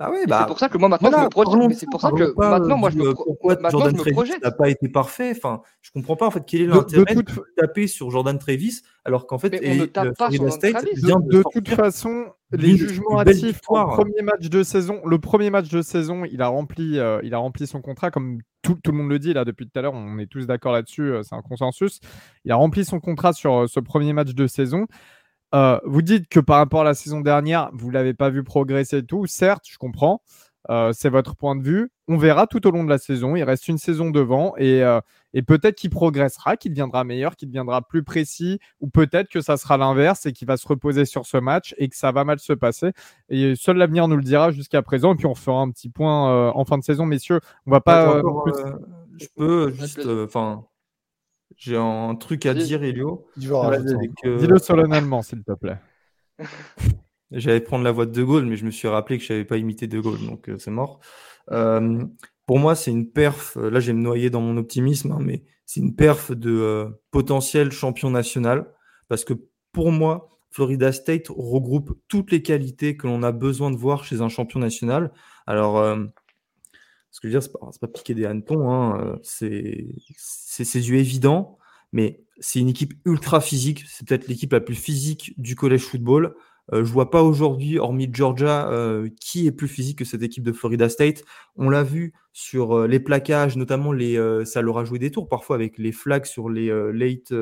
Bah
Et
bah,
c'est pour ça que moi maintenant
voilà,
je me projette. c'est
ça,
pour ça que
pas,
maintenant moi je me
euh,
pro-
pourquoi
maintenant
Jordan
je me
Travis
projette.
n'a pas été parfait? Enfin, je comprends pas en fait quel est
De, de
l'intérêt de, taper sur Jordan Travis alors qu'en fait
Mais on
et,
ne tape pas sur
State
Travis.
de,
vient de,
de toute façon, les jugements hâtifs premier match de saison, le premier match de saison, il a rempli, euh, il a rempli son contrat comme tout, tout le monde le dit là depuis tout à l'heure. On est tous d'accord là-dessus, euh, c'est un consensus. Il a rempli son contrat sur euh, ce premier match de saison. Euh, vous dites que par rapport à la saison dernière, vous l'avez pas vu progresser et tout. Certes, je comprends. Euh, c'est votre point de vue. On verra tout au long de la saison. Il reste une saison devant et, euh, et peut-être qu'il progressera, qu'il deviendra meilleur, qu'il deviendra plus précis, ou peut-être que ça sera l'inverse et qu'il va se reposer sur ce match et que ça va mal se passer. Et seul l'avenir nous le dira jusqu'à présent. Et puis on fera un petit point euh, en fin de saison, messieurs. On va pas.
Attends,
euh,
encore,
non plus-
euh, je peux juste, euh, enfin, j'ai un truc à dire, Elio.
Dis-le solennellement, s'il te plaît. (laughs)
J'allais prendre la voix de De Gaulle, mais je me suis rappelé que je n'avais pas imité De Gaulle, donc euh, c'est mort. Euh, pour moi, c'est une perf. euh, Là, je vais me noyer dans mon optimisme, hein, mais c'est une perf de euh, potentiel champion national. Parce que pour moi, Florida State regroupe toutes les qualités que l'on a besoin de voir chez un champion national. Alors, euh, ce que je veux dire, c'est pas, pas piquer des hannetons, hein, euh, c'est c'est c'est du évident, mais c'est une équipe ultra physique. C'est peut-être l'équipe la plus physique du collège football. Euh, je vois pas aujourd'hui, hormis Georgia, euh, qui est plus physique que cette équipe de Florida State. On l'a vu sur euh, les plaquages, notamment les, ça leur a joué des tours parfois avec les flags sur les late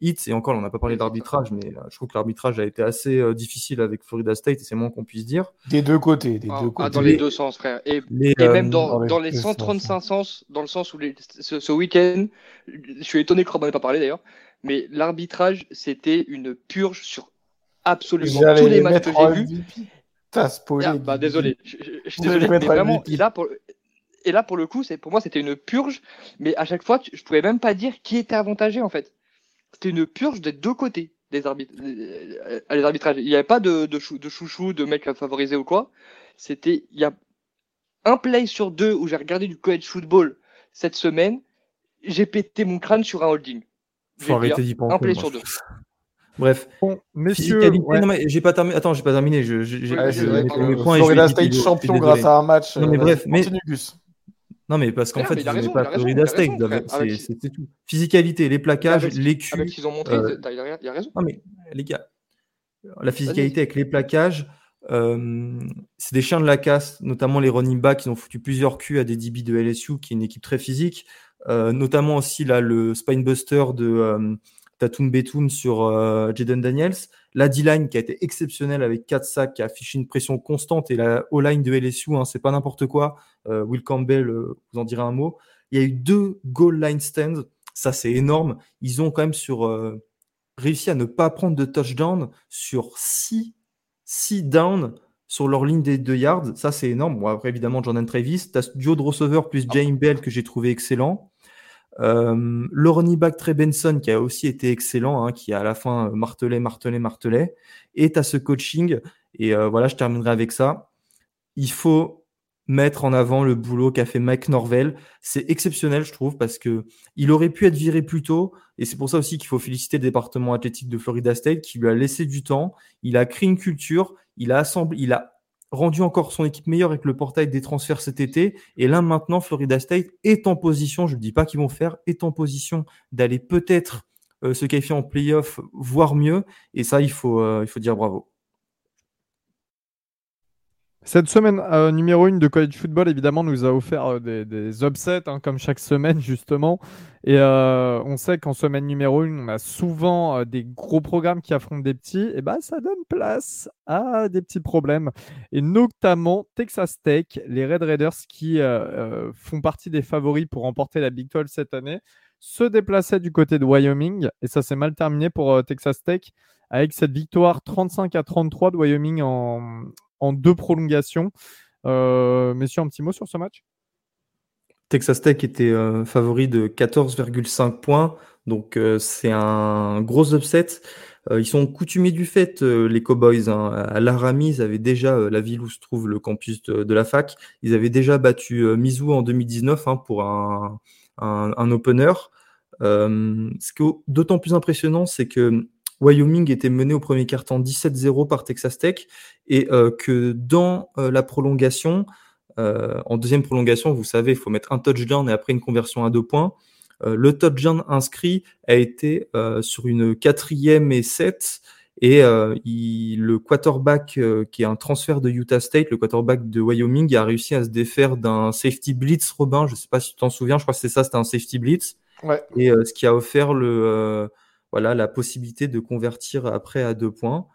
hits. Et encore, on n'a pas parlé d'arbitrage, mais euh, je trouve que l'arbitrage a été assez euh, difficile avec Florida State, et c'est moins qu'on puisse dire.
Des deux côtés, des
Ah,
deux
ah,
côtés.
dans les deux sens, frère. Et,
Les,
et
euh,
même dans,
dans les
dans les
deux sens,
135 sens, dans le sens où les- ce, ce week-end, je suis étonné que Rob n'en ait pas parlé d'ailleurs, mais l'arbitrage, c'était une purge sur absolument tous les
les
matchs que j'ai vus.
T'as spoilé.
Ah, bah, désolé, je, je- je suis désolé, mais vraiment, et là pour, et là pour le coup, c'est pour moi c'était une purge, mais à chaque fois, tu- je pouvais même pas dire qui était avantagé en fait. C'était une purge des deux côtés des arbitres, euh, les arbitrages. Il n'y avait pas de, de, chou, de chouchou, de mec à favoriser ou quoi. C'était, il y a un play sur deux où j'ai regardé du college football cette semaine, j'ai pété mon crâne sur un holding. Je
faut arrêter
dire.
d'y penser.
Un play
moi.
sur deux.
Bref,
Bon, messieurs, ouais.
Non, mais j'ai pas terminé. Attends, j'ai pas terminé. Je, je- j'ai-
Ouais,
Florida
vais
State champion grâce à un match.
Non, mais
euh,
bref, mais-. Non, mais parce qu'en fait,
mais il a
vous n'avez
raison,
pas Florida State. C'était tout. Physicalité, les plaquages,
Avec-
les culs.
Avec ce qu'ils ont montré,
euh,
il a, il a raison.
Non, mais les gars, la physicalité avec les plaquages, euh, c'est des chiens de la casse, notamment les running backs. Ils ont foutu plusieurs culs à des DB de LSU, qui est une équipe très physique. Euh, notamment aussi là, le spinebuster de Tatum Betum sur Jaden Daniels. La D-line qui a été exceptionnelle avec 4 sacs, qui a affiché une pression constante. Et la O-line de LSU, hein, c'est pas n'importe quoi. Euh, Will Campbell, euh, vous en direz un mot. Il y a eu deux goal line stands. Ça, c'est énorme. Ils ont quand même euh, réussi à ne pas prendre de touchdown sur 6 6 downs sur leur ligne des 2 yards. Ça, c'est énorme. Bon, après, évidemment, Jordan Travis. Tu as duo de receveur plus James Bell que j'ai trouvé excellent. Euh, le running back Trey Benson qui a aussi été excellent, hein, qui a à la fin martelé, martelé, martelé. Et tu as ce coaching. Et euh, voilà, je terminerai avec ça. Il faut mettre en avant le boulot qu'a fait Mike Norvell. C'est exceptionnel, je trouve, parce que il aurait pu être viré plus tôt. Et c'est pour ça aussi qu'il faut féliciter le département athlétique de Florida State qui lui a laissé du temps. Il a créé une culture. Il a assemblé, il a rendu encore son équipe meilleure avec le portail des transferts cet été. Et là, maintenant, Florida State est en position, je ne dis pas qu'ils vont faire, est en position d'aller peut-être euh, se qualifier en playoff, voire mieux. Et ça, il faut, euh, il faut dire bravo.
Cette semaine euh, numéro 1 de College Football, évidemment, nous a offert euh, des, upsets, hein, comme chaque semaine, justement. Et euh, on sait qu'en semaine numéro 1, on a souvent des gros programmes qui affrontent des petits. Et bah, ça donne place à des petits problèmes. Et notamment Texas Tech, les Red Raiders qui font partie des favoris pour remporter la Big 12 cette année, se déplaçaient du côté de Wyoming. Et ça s'est mal terminé pour Texas Tech avec cette victoire 35 à 33 de Wyoming en, en deux prolongations. Euh, messieurs, un petit mot sur ce match?
Texas Tech était euh, favori de 14,5 points, donc euh, c'est un gros upset. ils sont coutumiers du fait, les Cowboys. Hein. À Laramie, ils avaient déjà, la ville où se trouve le campus de, la fac, ils avaient déjà battu Mizou en 2019 hein, pour un opener. ce qui est d'autant plus impressionnant, c'est que Wyoming était mené au premier quart-temps 17-0 par Texas Tech et euh, que dans euh, la prolongation, euh, en deuxième prolongation, vous savez, il faut mettre un touchdown et après une conversion à deux points. le touchdown inscrit a été sur une quatrième et sept et le quarterback qui est un transfert de Utah State, le quarterback de Wyoming, a réussi à se défaire d'un safety blitz, Robin. Je ne sais pas si tu t'en souviens, je crois que c'est ça, c'était un safety blitz.
Ouais.
Et ce qui a offert le voilà, la possibilité de convertir après à deux points.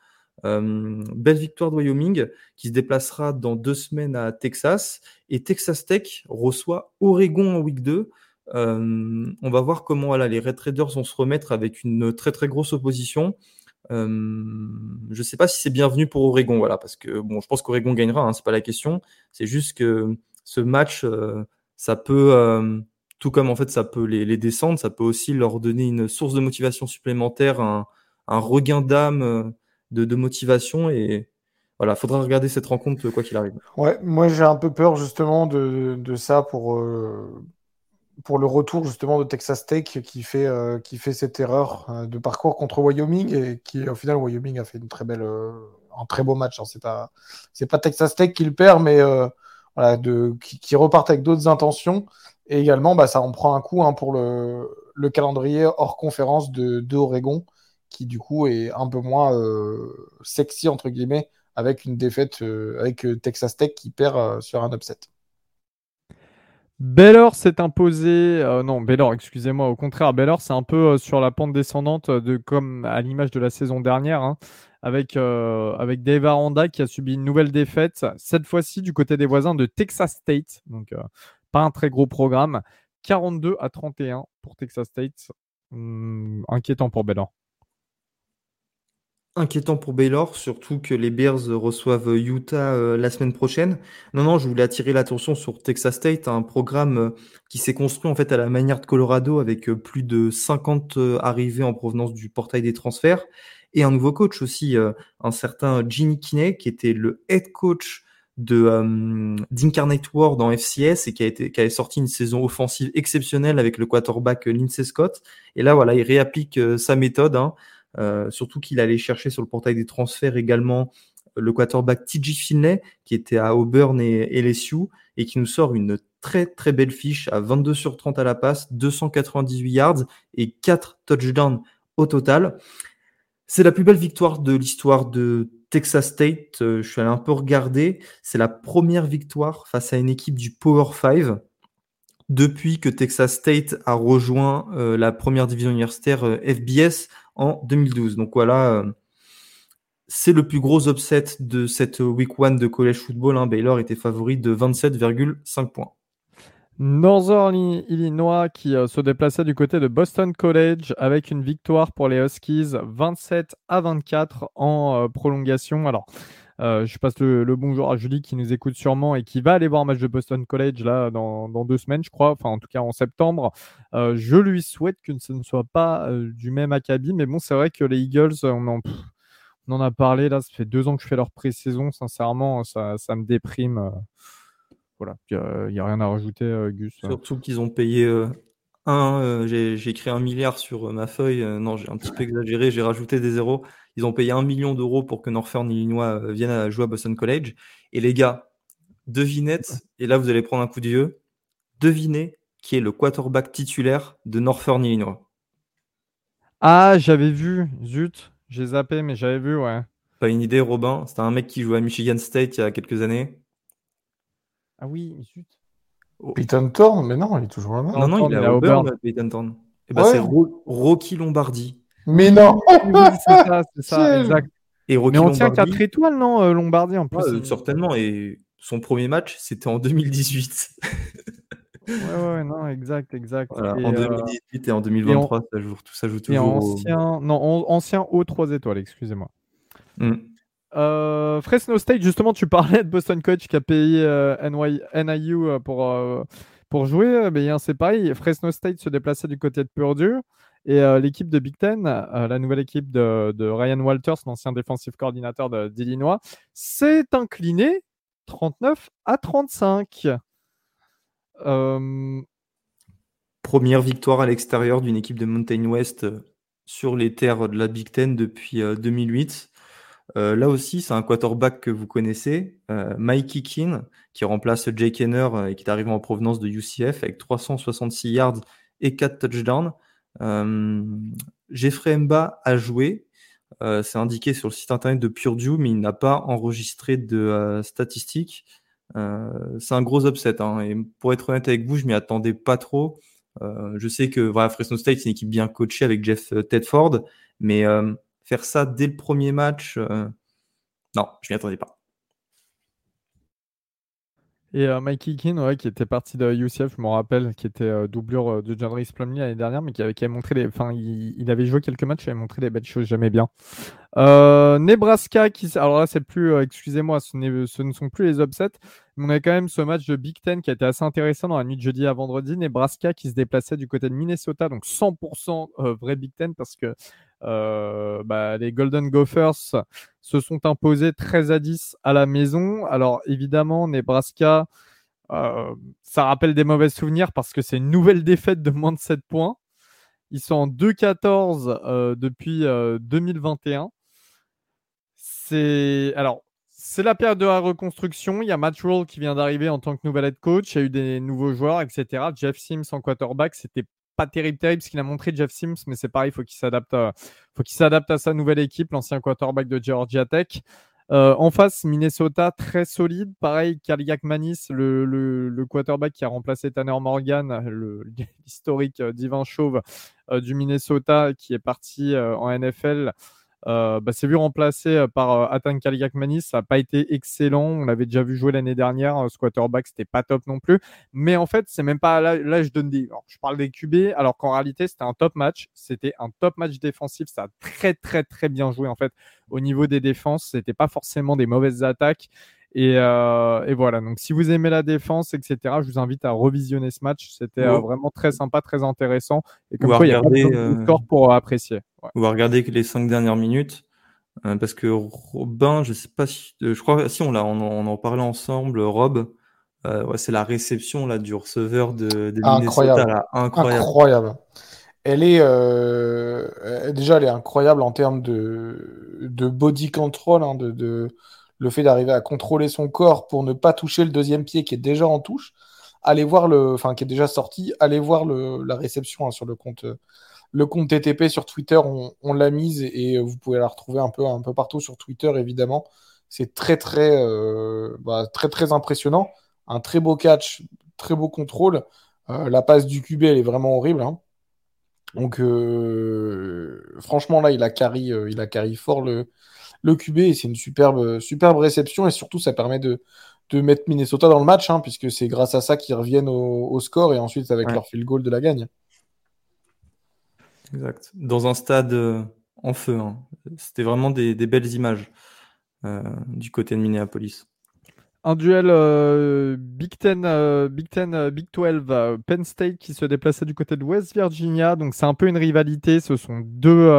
Euh, belle victoire de Wyoming qui se déplacera dans deux semaines à Texas. Et Texas Tech reçoit Oregon en week 2. Euh, on va voir comment voilà, les Red Raiders vont se remettre avec une très très grosse opposition. Euh, je ne sais pas si c'est bienvenu pour Oregon, voilà, parce que bon, je pense qu'Oregon gagnera, hein, c'est pas la question. C'est juste que ce match, ça peut tout comme en fait ça peut les, descendre, ça peut aussi leur donner une source de motivation supplémentaire, un, regain d'âme euh, de, motivation et voilà, faudra regarder cette rencontre quoi qu'il arrive.
Ouais, moi j'ai un peu peur justement de, ça pour, euh, pour le retour justement de Texas Tech qui fait, euh, qui fait cette erreur de parcours contre Wyoming et qui au final Wyoming a fait une très belle, un très beau match. Hein. C'est pas pas Texas Tech qui le perd, mais voilà, de, qui, qui repartent avec d'autres intentions. Et également, bah, ça en prend un coup hein, pour le, le, calendrier hors conférence de, de, Oregon, qui du coup est un peu moins euh, sexy, entre guillemets, avec une défaite euh, avec euh, Texas Tech qui perd sur un upset.
Baylor s'est imposé, non Baylor, excusez-moi, au contraire, Baylor c'est un peu sur la pente descendante de comme à l'image de la saison dernière, hein, avec, avec Dave Aranda qui a subi une nouvelle défaite, cette fois-ci du côté des voisins de Texas State, donc pas un très gros programme. 42 à 31 pour Texas State. Hmm, inquiétant pour Baylor.
Inquiétant pour Baylor, surtout que les Bears reçoivent Utah euh, la semaine prochaine. Non, non, je voulais attirer l'attention sur Texas State, un programme euh, qui s'est construit en fait à la manière de Colorado avec euh, plus de 50 arrivées en provenance du portail des transferts et un nouveau coach aussi, un certain Ginny Kinney qui était le head coach de euh, d'Incarnate World en FCS et qui a été qui a sorti une saison offensive exceptionnelle avec le quarterback Lindsey Scott. Et là, voilà, il réapplique euh, sa méthode, hein, euh, surtout qu'il allait chercher sur le portail des transferts également le quarterback TJ Finlay qui était à Auburn et, LSU et qui nous sort une très très belle fiche à 22 sur 30 à la passe, 298 yards et 4 touchdowns au total. C'est la plus belle victoire de l'histoire de Texas State, euh, je suis allé un peu regarder, c'est la première victoire face à une équipe du Power 5 depuis que Texas State a rejoint euh, la première division universitaire euh, FBS en 2012. Donc voilà, c'est le plus gros upset de cette week one de college football. Hein. Baylor était favori de 27,5 points.
Northern Illinois qui euh, se déplaçait du côté de Boston College avec une victoire pour les Huskies 27 à 24 en euh, prolongation. Alors, Euh, je passe le, bonjour à Julie qui nous écoute sûrement et qui va aller voir un match de Boston College là dans, deux semaines, je crois, enfin en tout cas en septembre. Je lui souhaite que ce ne soit pas du même acabit, mais bon, c'est vrai que les Eagles, on en, a parlé là, ça fait deux ans que je fais leur pré-saison, sincèrement, ça, me déprime. Voilà, il n'y a, rien à rajouter, Gus.
Surtout qu'ils ont payé un, j'ai écrit un milliard sur ma feuille, non, j'ai un petit peu exagéré, j'ai rajouté des zéros. Ils ont payé un million d'euros pour que Northern Illinois euh, vienne à jouer à Boston College. Et les gars, devinette, et là vous allez prendre un coup de vieux, devinez qui est le quarterback titulaire de Northern Illinois.
Ah, j'avais vu, zut, j'ai zappé, mais j'avais vu, ouais.
Pas une idée, Robin C'était un mec qui jouait à Michigan State il y a quelques années.
Ah oui, zut.
Oh. Peyton Thorne, mais non, il est toujours là.
Non, non, il est à Auburn, Peyton Thorne. Et bah, c'est Rocky Lombardi.
Mais non
C'est ça, c'est ça, (laughs) exact. Et Mais on tient 4 étoiles, non, euh, Lombardi en plus
euh, Certainement. Et son premier match, c'était en 2018.
ouais, ouais, non, exact, exact.
en 2018 et en 2023, ça, joue, ça joue toujours. Et
ancien, non, ancien haut 3 étoiles, excusez-moi. Hmm. Euh, Fresno State, justement, tu parlais de Boston Coach qui a payé NIU pour, pour jouer. Mais c'est pareil, Fresno State se déplaçait du côté de Purdue. Et euh, l'équipe de Big Ten, euh, la nouvelle équipe de, Ryan Walters, l'ancien défensif coordinateur d'Illinois, s'est inclinée 39 à 35.
Euh, Première victoire à l'extérieur d'une équipe de Mountain West sur les terres de la Big Ten depuis 2008. Là aussi, c'est un quarterback que vous connaissez, Mike Keane, qui remplace Jake Kenner et qui est arrivé en provenance de UCF avec 366 yards et 4 touchdowns. Euh, Jeffrey Mba a joué. Euh, c'est indiqué sur le site internet de Purdue, mais il n'a pas enregistré de euh, statistiques. c'est un gros upset. Hein, et pour être honnête avec vous, je m'y attendais pas trop. je sais que voilà, Fresno State, c'est une équipe bien coachée avec Jeff Tedford, mais faire ça dès le premier match, non, je m'y attendais pas.
Et euh, Mikey Keane, qui était parti de UCF, je me rappelle, qui était euh, doublure euh, de John Reese Plumlee l'année dernière, mais qui avait, montré des. Enfin, il, avait joué quelques matchs, il avait montré des belles choses, j'aimais bien. Nebraska, qui. Alors là, c'est plus. excusez-moi, ce, ne sont plus les upsets, mais on a quand même ce match de Big Ten qui a été assez intéressant dans la nuit de jeudi à vendredi. Nebraska qui se déplaçait du côté de Minnesota, donc 100% vrai Big Ten, parce que euh, bah, les Golden Gophers se sont imposés 13 à 10 à la maison. Alors évidemment, Nebraska, euh, ça rappelle des mauvais souvenirs parce que c'est une nouvelle défaite de moins de 7 points. Ils sont en 2-14 euh, depuis 2021. C'est alors c'est la période de la reconstruction. Il y a Matt Rule qui vient d'arriver en tant que nouvel head coach. Il y a eu des nouveaux joueurs, etc. Jeff Sims en quarterback, c'était pas terrible, terrible ce qu'il a montré Jeff Sims, mais c'est pareil, il faut qu'il s'adapte, à, sa nouvelle équipe, l'ancien quarterback de Georgia Tech. Euh, en face, Minnesota très solide. Pareil, Kaliak Manis, le, le, quarterback qui a remplacé Tanner Morgan, (laughs) l'historique euh, divin chauve euh, du Minnesota, qui est parti en NFL. Euh, bah, c'est vu remplacé euh, par euh, Atan Kaliakmanis. Ça n'a pas été excellent. On l'avait déjà vu jouer l'année dernière. Squatterback, c'était pas top non plus. Mais en fait, c'est même pas là, je donne des. je parle des QB, alors qu'en réalité, c'était un top match. C'était un top match défensif. Ça a très, très, très bien joué en fait au niveau des défenses. C'était pas forcément des mauvaises attaques. Euh, et, voilà, donc si vous aimez la défense, etc., je vous invite à revisionner ce match. C'était euh, vraiment très sympa, très intéressant. Et comme quoi, il y a de euh, score pour apprécier.
On va regarder les cinq dernières minutes. parce que Robin, je sais pas si, je crois, si on l'a, on, en parlait ensemble, Rob, ouais, c'est la réception là du receveur de, de
incroyable. incroyable. incroyable. Elle est déjà, elle est incroyable en termes de, de body control, hein, de, de, le fait d'arriver à contrôler son corps pour ne pas toucher le deuxième pied qui est déjà en touche, allez voir le, enfin qui est déjà sorti, allez voir le, la réception hein, sur le compte, le compte TTP sur Twitter, on, l'a mise et, vous pouvez la retrouver un peu, un peu partout sur Twitter évidemment. C'est très très, euh, bah, très très impressionnant, un très beau catch, très beau contrôle. Euh, la passe du QB elle est vraiment horrible. Hein. Donc euh, franchement là il a carry, il a carry fort le le QB et c'est une superbe, superbe réception et surtout ça permet de, mettre Minnesota dans le match hein, puisque c'est grâce à ça qu'ils reviennent au, score et ensuite avec leur field goal de la gagne.
Exact. Dans un stade euh, en feu. Hein. C'était vraiment des, belles images. du côté de Minneapolis.
Un duel Big Ten, Big Ten, Big 12, Penn State qui se déplaçait du côté de West Virginia. Donc c'est un peu une rivalité. Ce sont deux,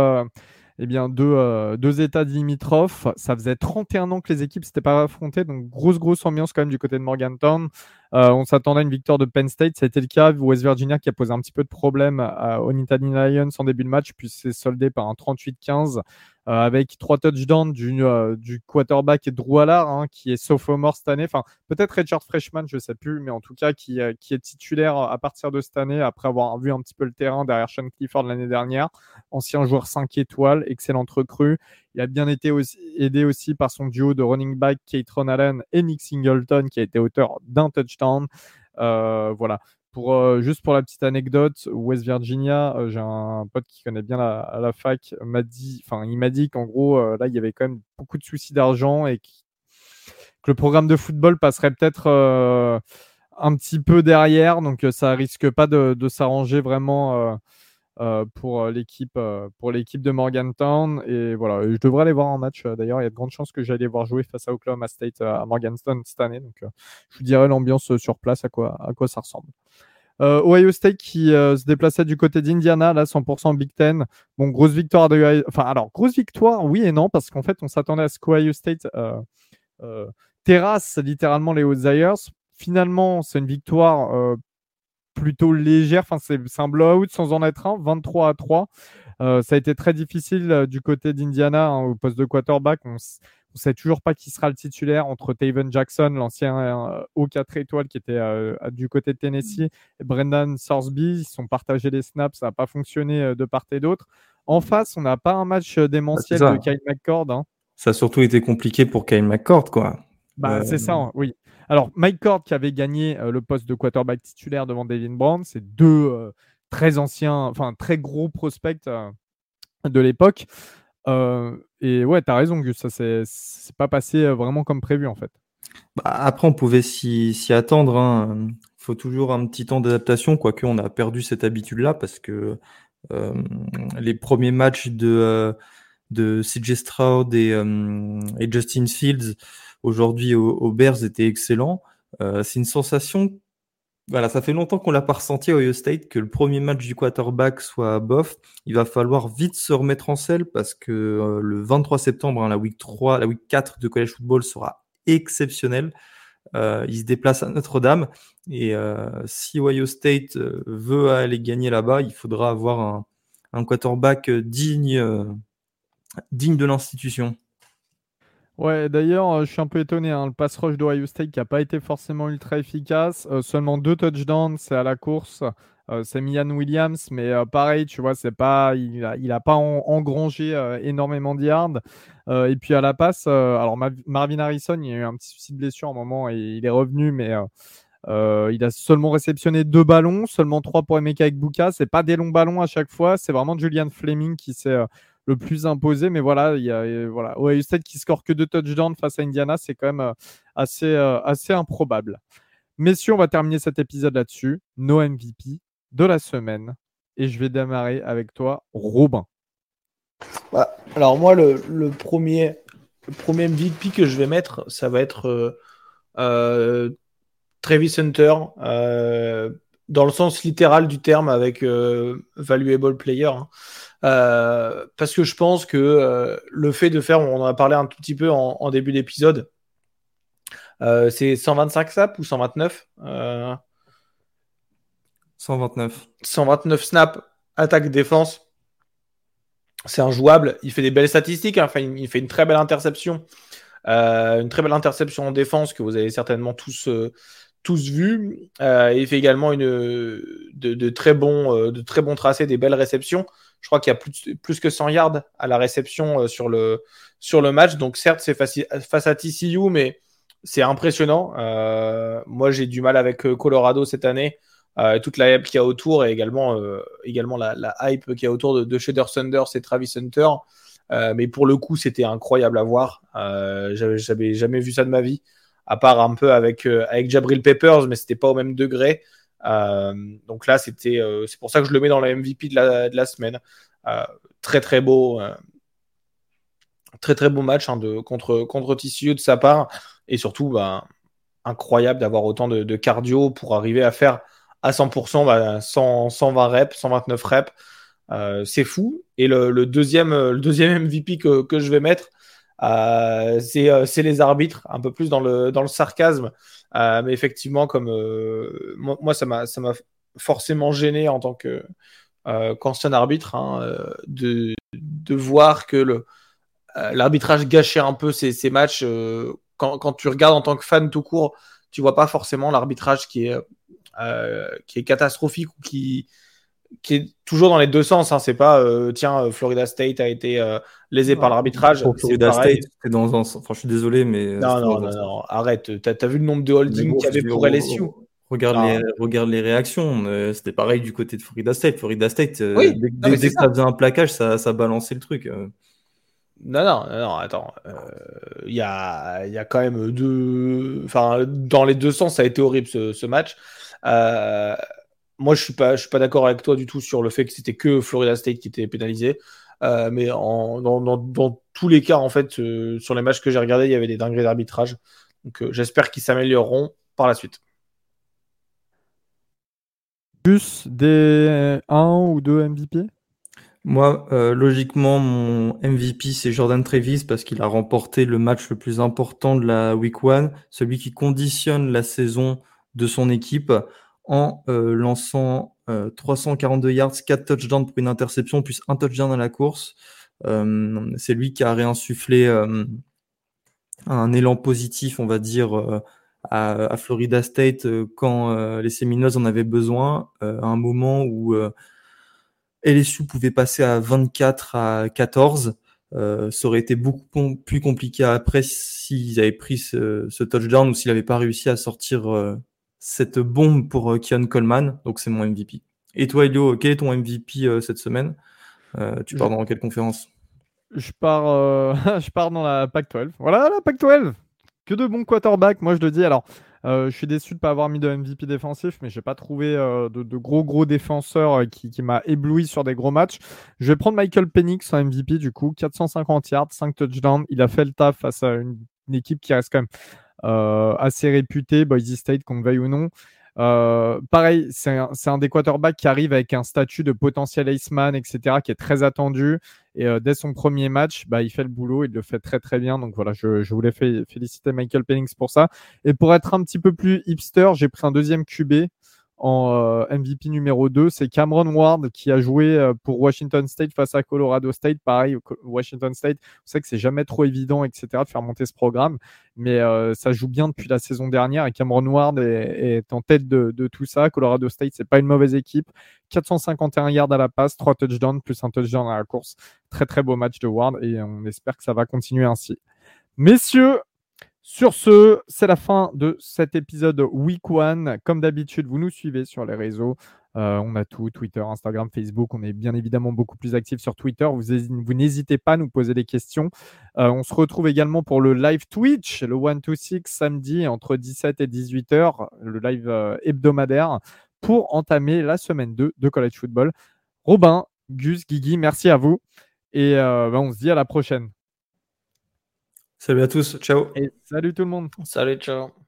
eh bien, deux, deux États limitrophes. Ça faisait 31 ans que les équipes s'étaient pas affrontées. Donc grosse, grosse ambiance quand même du côté de Morgantown. On s'attendait à une victoire de Penn State. Ça a été le cas. West Virginia qui a posé un petit peu de problème aux Nittany Lions en début de match, puis c'est soldé par un 38-15. Euh, avec trois touchdowns du, euh, quarterback Drew Allard, hein, qui est sophomore cette année. Enfin, peut-être Richard Freshman, je ne sais plus, mais en tout cas qui, euh, qui, est titulaire à partir de cette année après avoir vu un petit peu le terrain derrière Sean Clifford l'année dernière. Ancien joueur 5 étoiles, excellente recrue. Il a bien été aidé aussi par son duo de running back Kate Allen et Nick Singleton qui a été auteur d'un touchdown. Euh, voilà. Euh, juste pour la petite anecdote, West Virginia, euh, j'ai un pote qui connaît bien la, fac, m'a dit, enfin, il m'a dit qu'en gros, là, il y avait quand même beaucoup de soucis d'argent et que le programme de football passerait peut-être un petit peu derrière, donc ça risque pas de s'arranger vraiment euh, pour l'équipe euh, pour l'équipe de Morgantown et voilà je devrais aller voir un match euh, d'ailleurs il y a de grandes chances que j'aille voir jouer face à Oklahoma State à Morgantown cette année donc je vous dirai l'ambiance sur place à quoi à quoi ça ressemble Ohio State qui se déplaçait du côté d'Indiana, là 100% Big Ten. Bon, grosse victoire de Enfin, alors, grosse victoire, oui et non, parce qu'en fait, on s'attendait à ce qu'Ohio State terrasse littéralement les Outsiders. Finalement, c'est une victoire plutôt légère. Enfin, c'est un blowout sans en être un, 23 à 3. Euh, ça a été très difficile euh, du côté d'Indiana hein, au poste de quarterback. On ne sait toujours pas qui sera le titulaire entre Taven Jackson, l'ancien euh, haut 4 étoiles qui était du côté de Tennessee, et Brendan Sorsby. Ils sont partagés les snaps, ça n'a pas fonctionné de part et d'autre. En face, on n'a pas un match démentiel de Kyle McCord. Hein.
Ça a surtout été compliqué pour Kyle McCord, quoi.
Bah, C'est ça, oui. Alors, Mike Cord qui avait gagné euh, le poste de quarterback titulaire devant Devin Brown, c'est deux euh, très anciens, enfin très gros prospects euh, de l'époque. et ouais, tu as raison, Gus, ça c'est pas passé vraiment comme prévu en fait.
Bah, après, on pouvait s'y attendre. Il hein. faut toujours un petit temps d'adaptation, quoique on a perdu cette habitude-là parce que les premiers matchs de, de CJ Stroud et Justin Fields aujourd'hui aux, Bears était excellent. Euh, c'est une sensation. Voilà, ça fait longtemps qu'on l'a pas ressenti à Ohio State que le premier match du quarterback soit bof. Il va falloir vite se remettre en selle parce que euh, le 23 septembre, hein, la week 3, la week 4 de college football sera exceptionnelle. Euh, il se déplace à Notre-Dame et si Ohio State veut aller gagner là-bas, il faudra avoir un, un quarterback digne, digne de l'institution.
Ouais, d'ailleurs, euh, je suis un peu étonné. Hein, le pass rush d'Ohio State qui n'a pas été forcément ultra efficace. Euh, seulement deux touchdowns, c'est à la course. Euh, c'est Mian Williams, mais pareil, tu vois, c'est pas, il n'a il a pas engrangé énormément de yards. et puis à la passe, alors Marvin Harrison, il a eu un petit souci de blessure à un moment et il est revenu, mais il a seulement réceptionné deux ballons, seulement trois pour Emeka Ekbuka. C'est pas des longs ballons à chaque fois, c'est vraiment Julian Fleming qui s'est le plus imposé. Mais voilà, il y a euh, voilà, Ohio State qui score que deux touchdowns face à Indiana, c'est quand même euh, assez, euh, assez improbable. Messieurs, on va terminer cet épisode là-dessus. Nos MVP de la semaine. Et je vais démarrer avec toi, Robin.
Bah, alors moi, le, premier, premier MVP que je vais mettre, ça va être euh, Travis Hunter, dans le sens littéral du terme, avec valuable player. Hein. Euh, parce que je pense que euh, le fait de faire, on en a parlé un tout petit peu en, début d'épisode, euh, c'est 125 snaps ou 129
129.
129 snaps, attaque, défense. C'est injouable. Il fait des belles statistiques. Hein. Enfin, il fait une très belle interception. une très belle interception en défense que vous avez certainement tous, tous vu. il fait également une, de, très bons, de très bons tracés, des belles réceptions. Je crois qu'il y a plus, plus, que 100 yards à la réception euh, sur, le, sur le match. Donc certes, c'est face à TCU, mais c'est impressionnant. Euh, moi, j'ai du mal avec euh, Colorado cette année. toute la hype qu'il y a autour et également, également la, hype qu'il y a autour de, de Shader Sanders et Travis Hunter. mais pour le coup, c'était incroyable à voir. J'avais jamais vu ça de ma vie, à part un peu avec, avec Jabril Peppers, mais c'était pas au même degré. Euh, donc là, c'était, euh, c'est pour ça que je le mets dans la MVP de la, semaine. Euh, très très beau. match hein, contre, contre de sa part. Et surtout, bah, incroyable d'avoir autant de, cardio pour arriver à faire à 100%, bah, 120 reps, 129 reps. C'est fou. Et le, deuxième, MVP (laughs) que, que je vais mettre, euh, c'est les arbitres, un peu plus le, dans le sarcasme. Mais effectivement, comme moi, ça m'a forcément gêné en tant que qu'ancien arbitre hein, de, de voir que le l'arbitrage gâchait un peu ces, ces matchs. Quand, quand, tu regardes en tant que fan tout court, tu vois pas forcément l'arbitrage qui est, qui est catastrophique ou qui, qui est toujours dans les deux sens. Hein. C'est pas, euh, tiens, euh, Florida State a été euh, lésé par l'arbitrage.
Florida State, c'est dans un. Enfin, je suis désolé, mais.
Non, non, non, non, arrête. T'as as vu le nombre de holdings qu'il y avait pour LSU
Regarde les, regarde les réactions. C'était pareil du côté de Florida State. Florida State, dès, dès, que ça faisait un plaquage, ça, ça balançait le truc.
Non, non, non, attends. Il y, a, y a quand même deux. Enfin, dans les deux sens, ça a été horrible ce, ce match. Euh, moi, je suis pas, je suis pas d'accord avec toi du tout sur le fait que c'était que Florida State qui était pénalisé. Euh, mais en, dans, dans, tous les cas, en fait, euh, sur les matchs que j'ai regardés, il y avait des dingueries d'arbitrage. Donc, euh, j'espère qu'ils s'amélioreront par la suite.
Plus des 1 ou 2 MVP
Moi, logiquement, mon MVP, c'est Jordan Trevis parce qu'il a remporté le match le plus important de la Week 1, celui qui conditionne la saison de son équipe en euh, lançant 342 euh, yards, 4 touchdowns pour une interception, plus un touchdown à la course. Euh, c'est lui qui a réinsufflé un élan positif, on va dire, à, Florida State quand les Seminoles en avaient besoin, à un moment où LSU pouvait passer à 24 à 14. ça aurait été beaucoup plus compliqué après s'ils avaient pris ce, ce touchdown ou s'il n'avait pas réussi à sortir cette bombe pour euh, Kian Coleman. Donc, c'est mon MVP. Et toi, Elio, quel est ton MVP euh, cette semaine? Euh, Tu pars dans quelle conférence?
Je pars, (laughs) je pars dans la Pac-12. Voilà, la Pac-12. Que de bons quarterbacks, moi je le dis. Alors, je suis déçu de ne pas avoir mis de MVP défensif, mais je n'ai pas trouvé de, gros gros défenseurs qui, qui m'a ébloui sur des gros matchs. Je vais prendre Michael Penix en MVP du coup, 450 yards, 5 touchdowns. Il a fait le taf face à une, une équipe qui reste quand même assez réputé, Boise State, qu'on veuille ou non. Euh, pareil, c'est un, un, des quarterbacks qui arrive avec un statut de potentiel Iceman, etc., qui est très attendu. Et euh, dès son premier match, bah, il fait le boulot, il le fait très très bien. Donc voilà, je, je voulais féliciter Michael Pennings pour ça. Et pour être un petit peu plus hipster, j'ai pris un deuxième QB en euh, MVP numéro 2, c'est Cameron Ward qui a joué euh, pour Washington State face à Colorado State. Pareil, Washington State, vous savez que c'est jamais trop évident, etc., de faire monter ce programme, mais euh, ça joue bien depuis la saison dernière et Cameron Ward est, en tête de, tout ça. Colorado State, c'est pas une mauvaise équipe. 451 yards à la passe, 3 touchdowns plus un touchdown à la course. Très très beau match de Ward et on espère que ça va continuer ainsi. Messieurs, sur ce, c'est la fin de cet épisode Week One. Comme d'habitude, vous nous suivez sur les réseaux. Euh, on a tout, Twitter, Instagram, Facebook. On est bien évidemment beaucoup plus actifs sur Twitter. Vous, n'hésitez pas à nous poser des questions. Euh, on se retrouve également pour le live Twitch, le 1 to 6 samedi entre 17 et 18 h le live euh, hebdomadaire, pour entamer la semaine 2 de College Football. Robin, Gus, Guigui, merci à vous. Et ben, on se dit à la prochaine.
Salut à tous, ciao.
Et salut tout le monde.
Salut, ciao.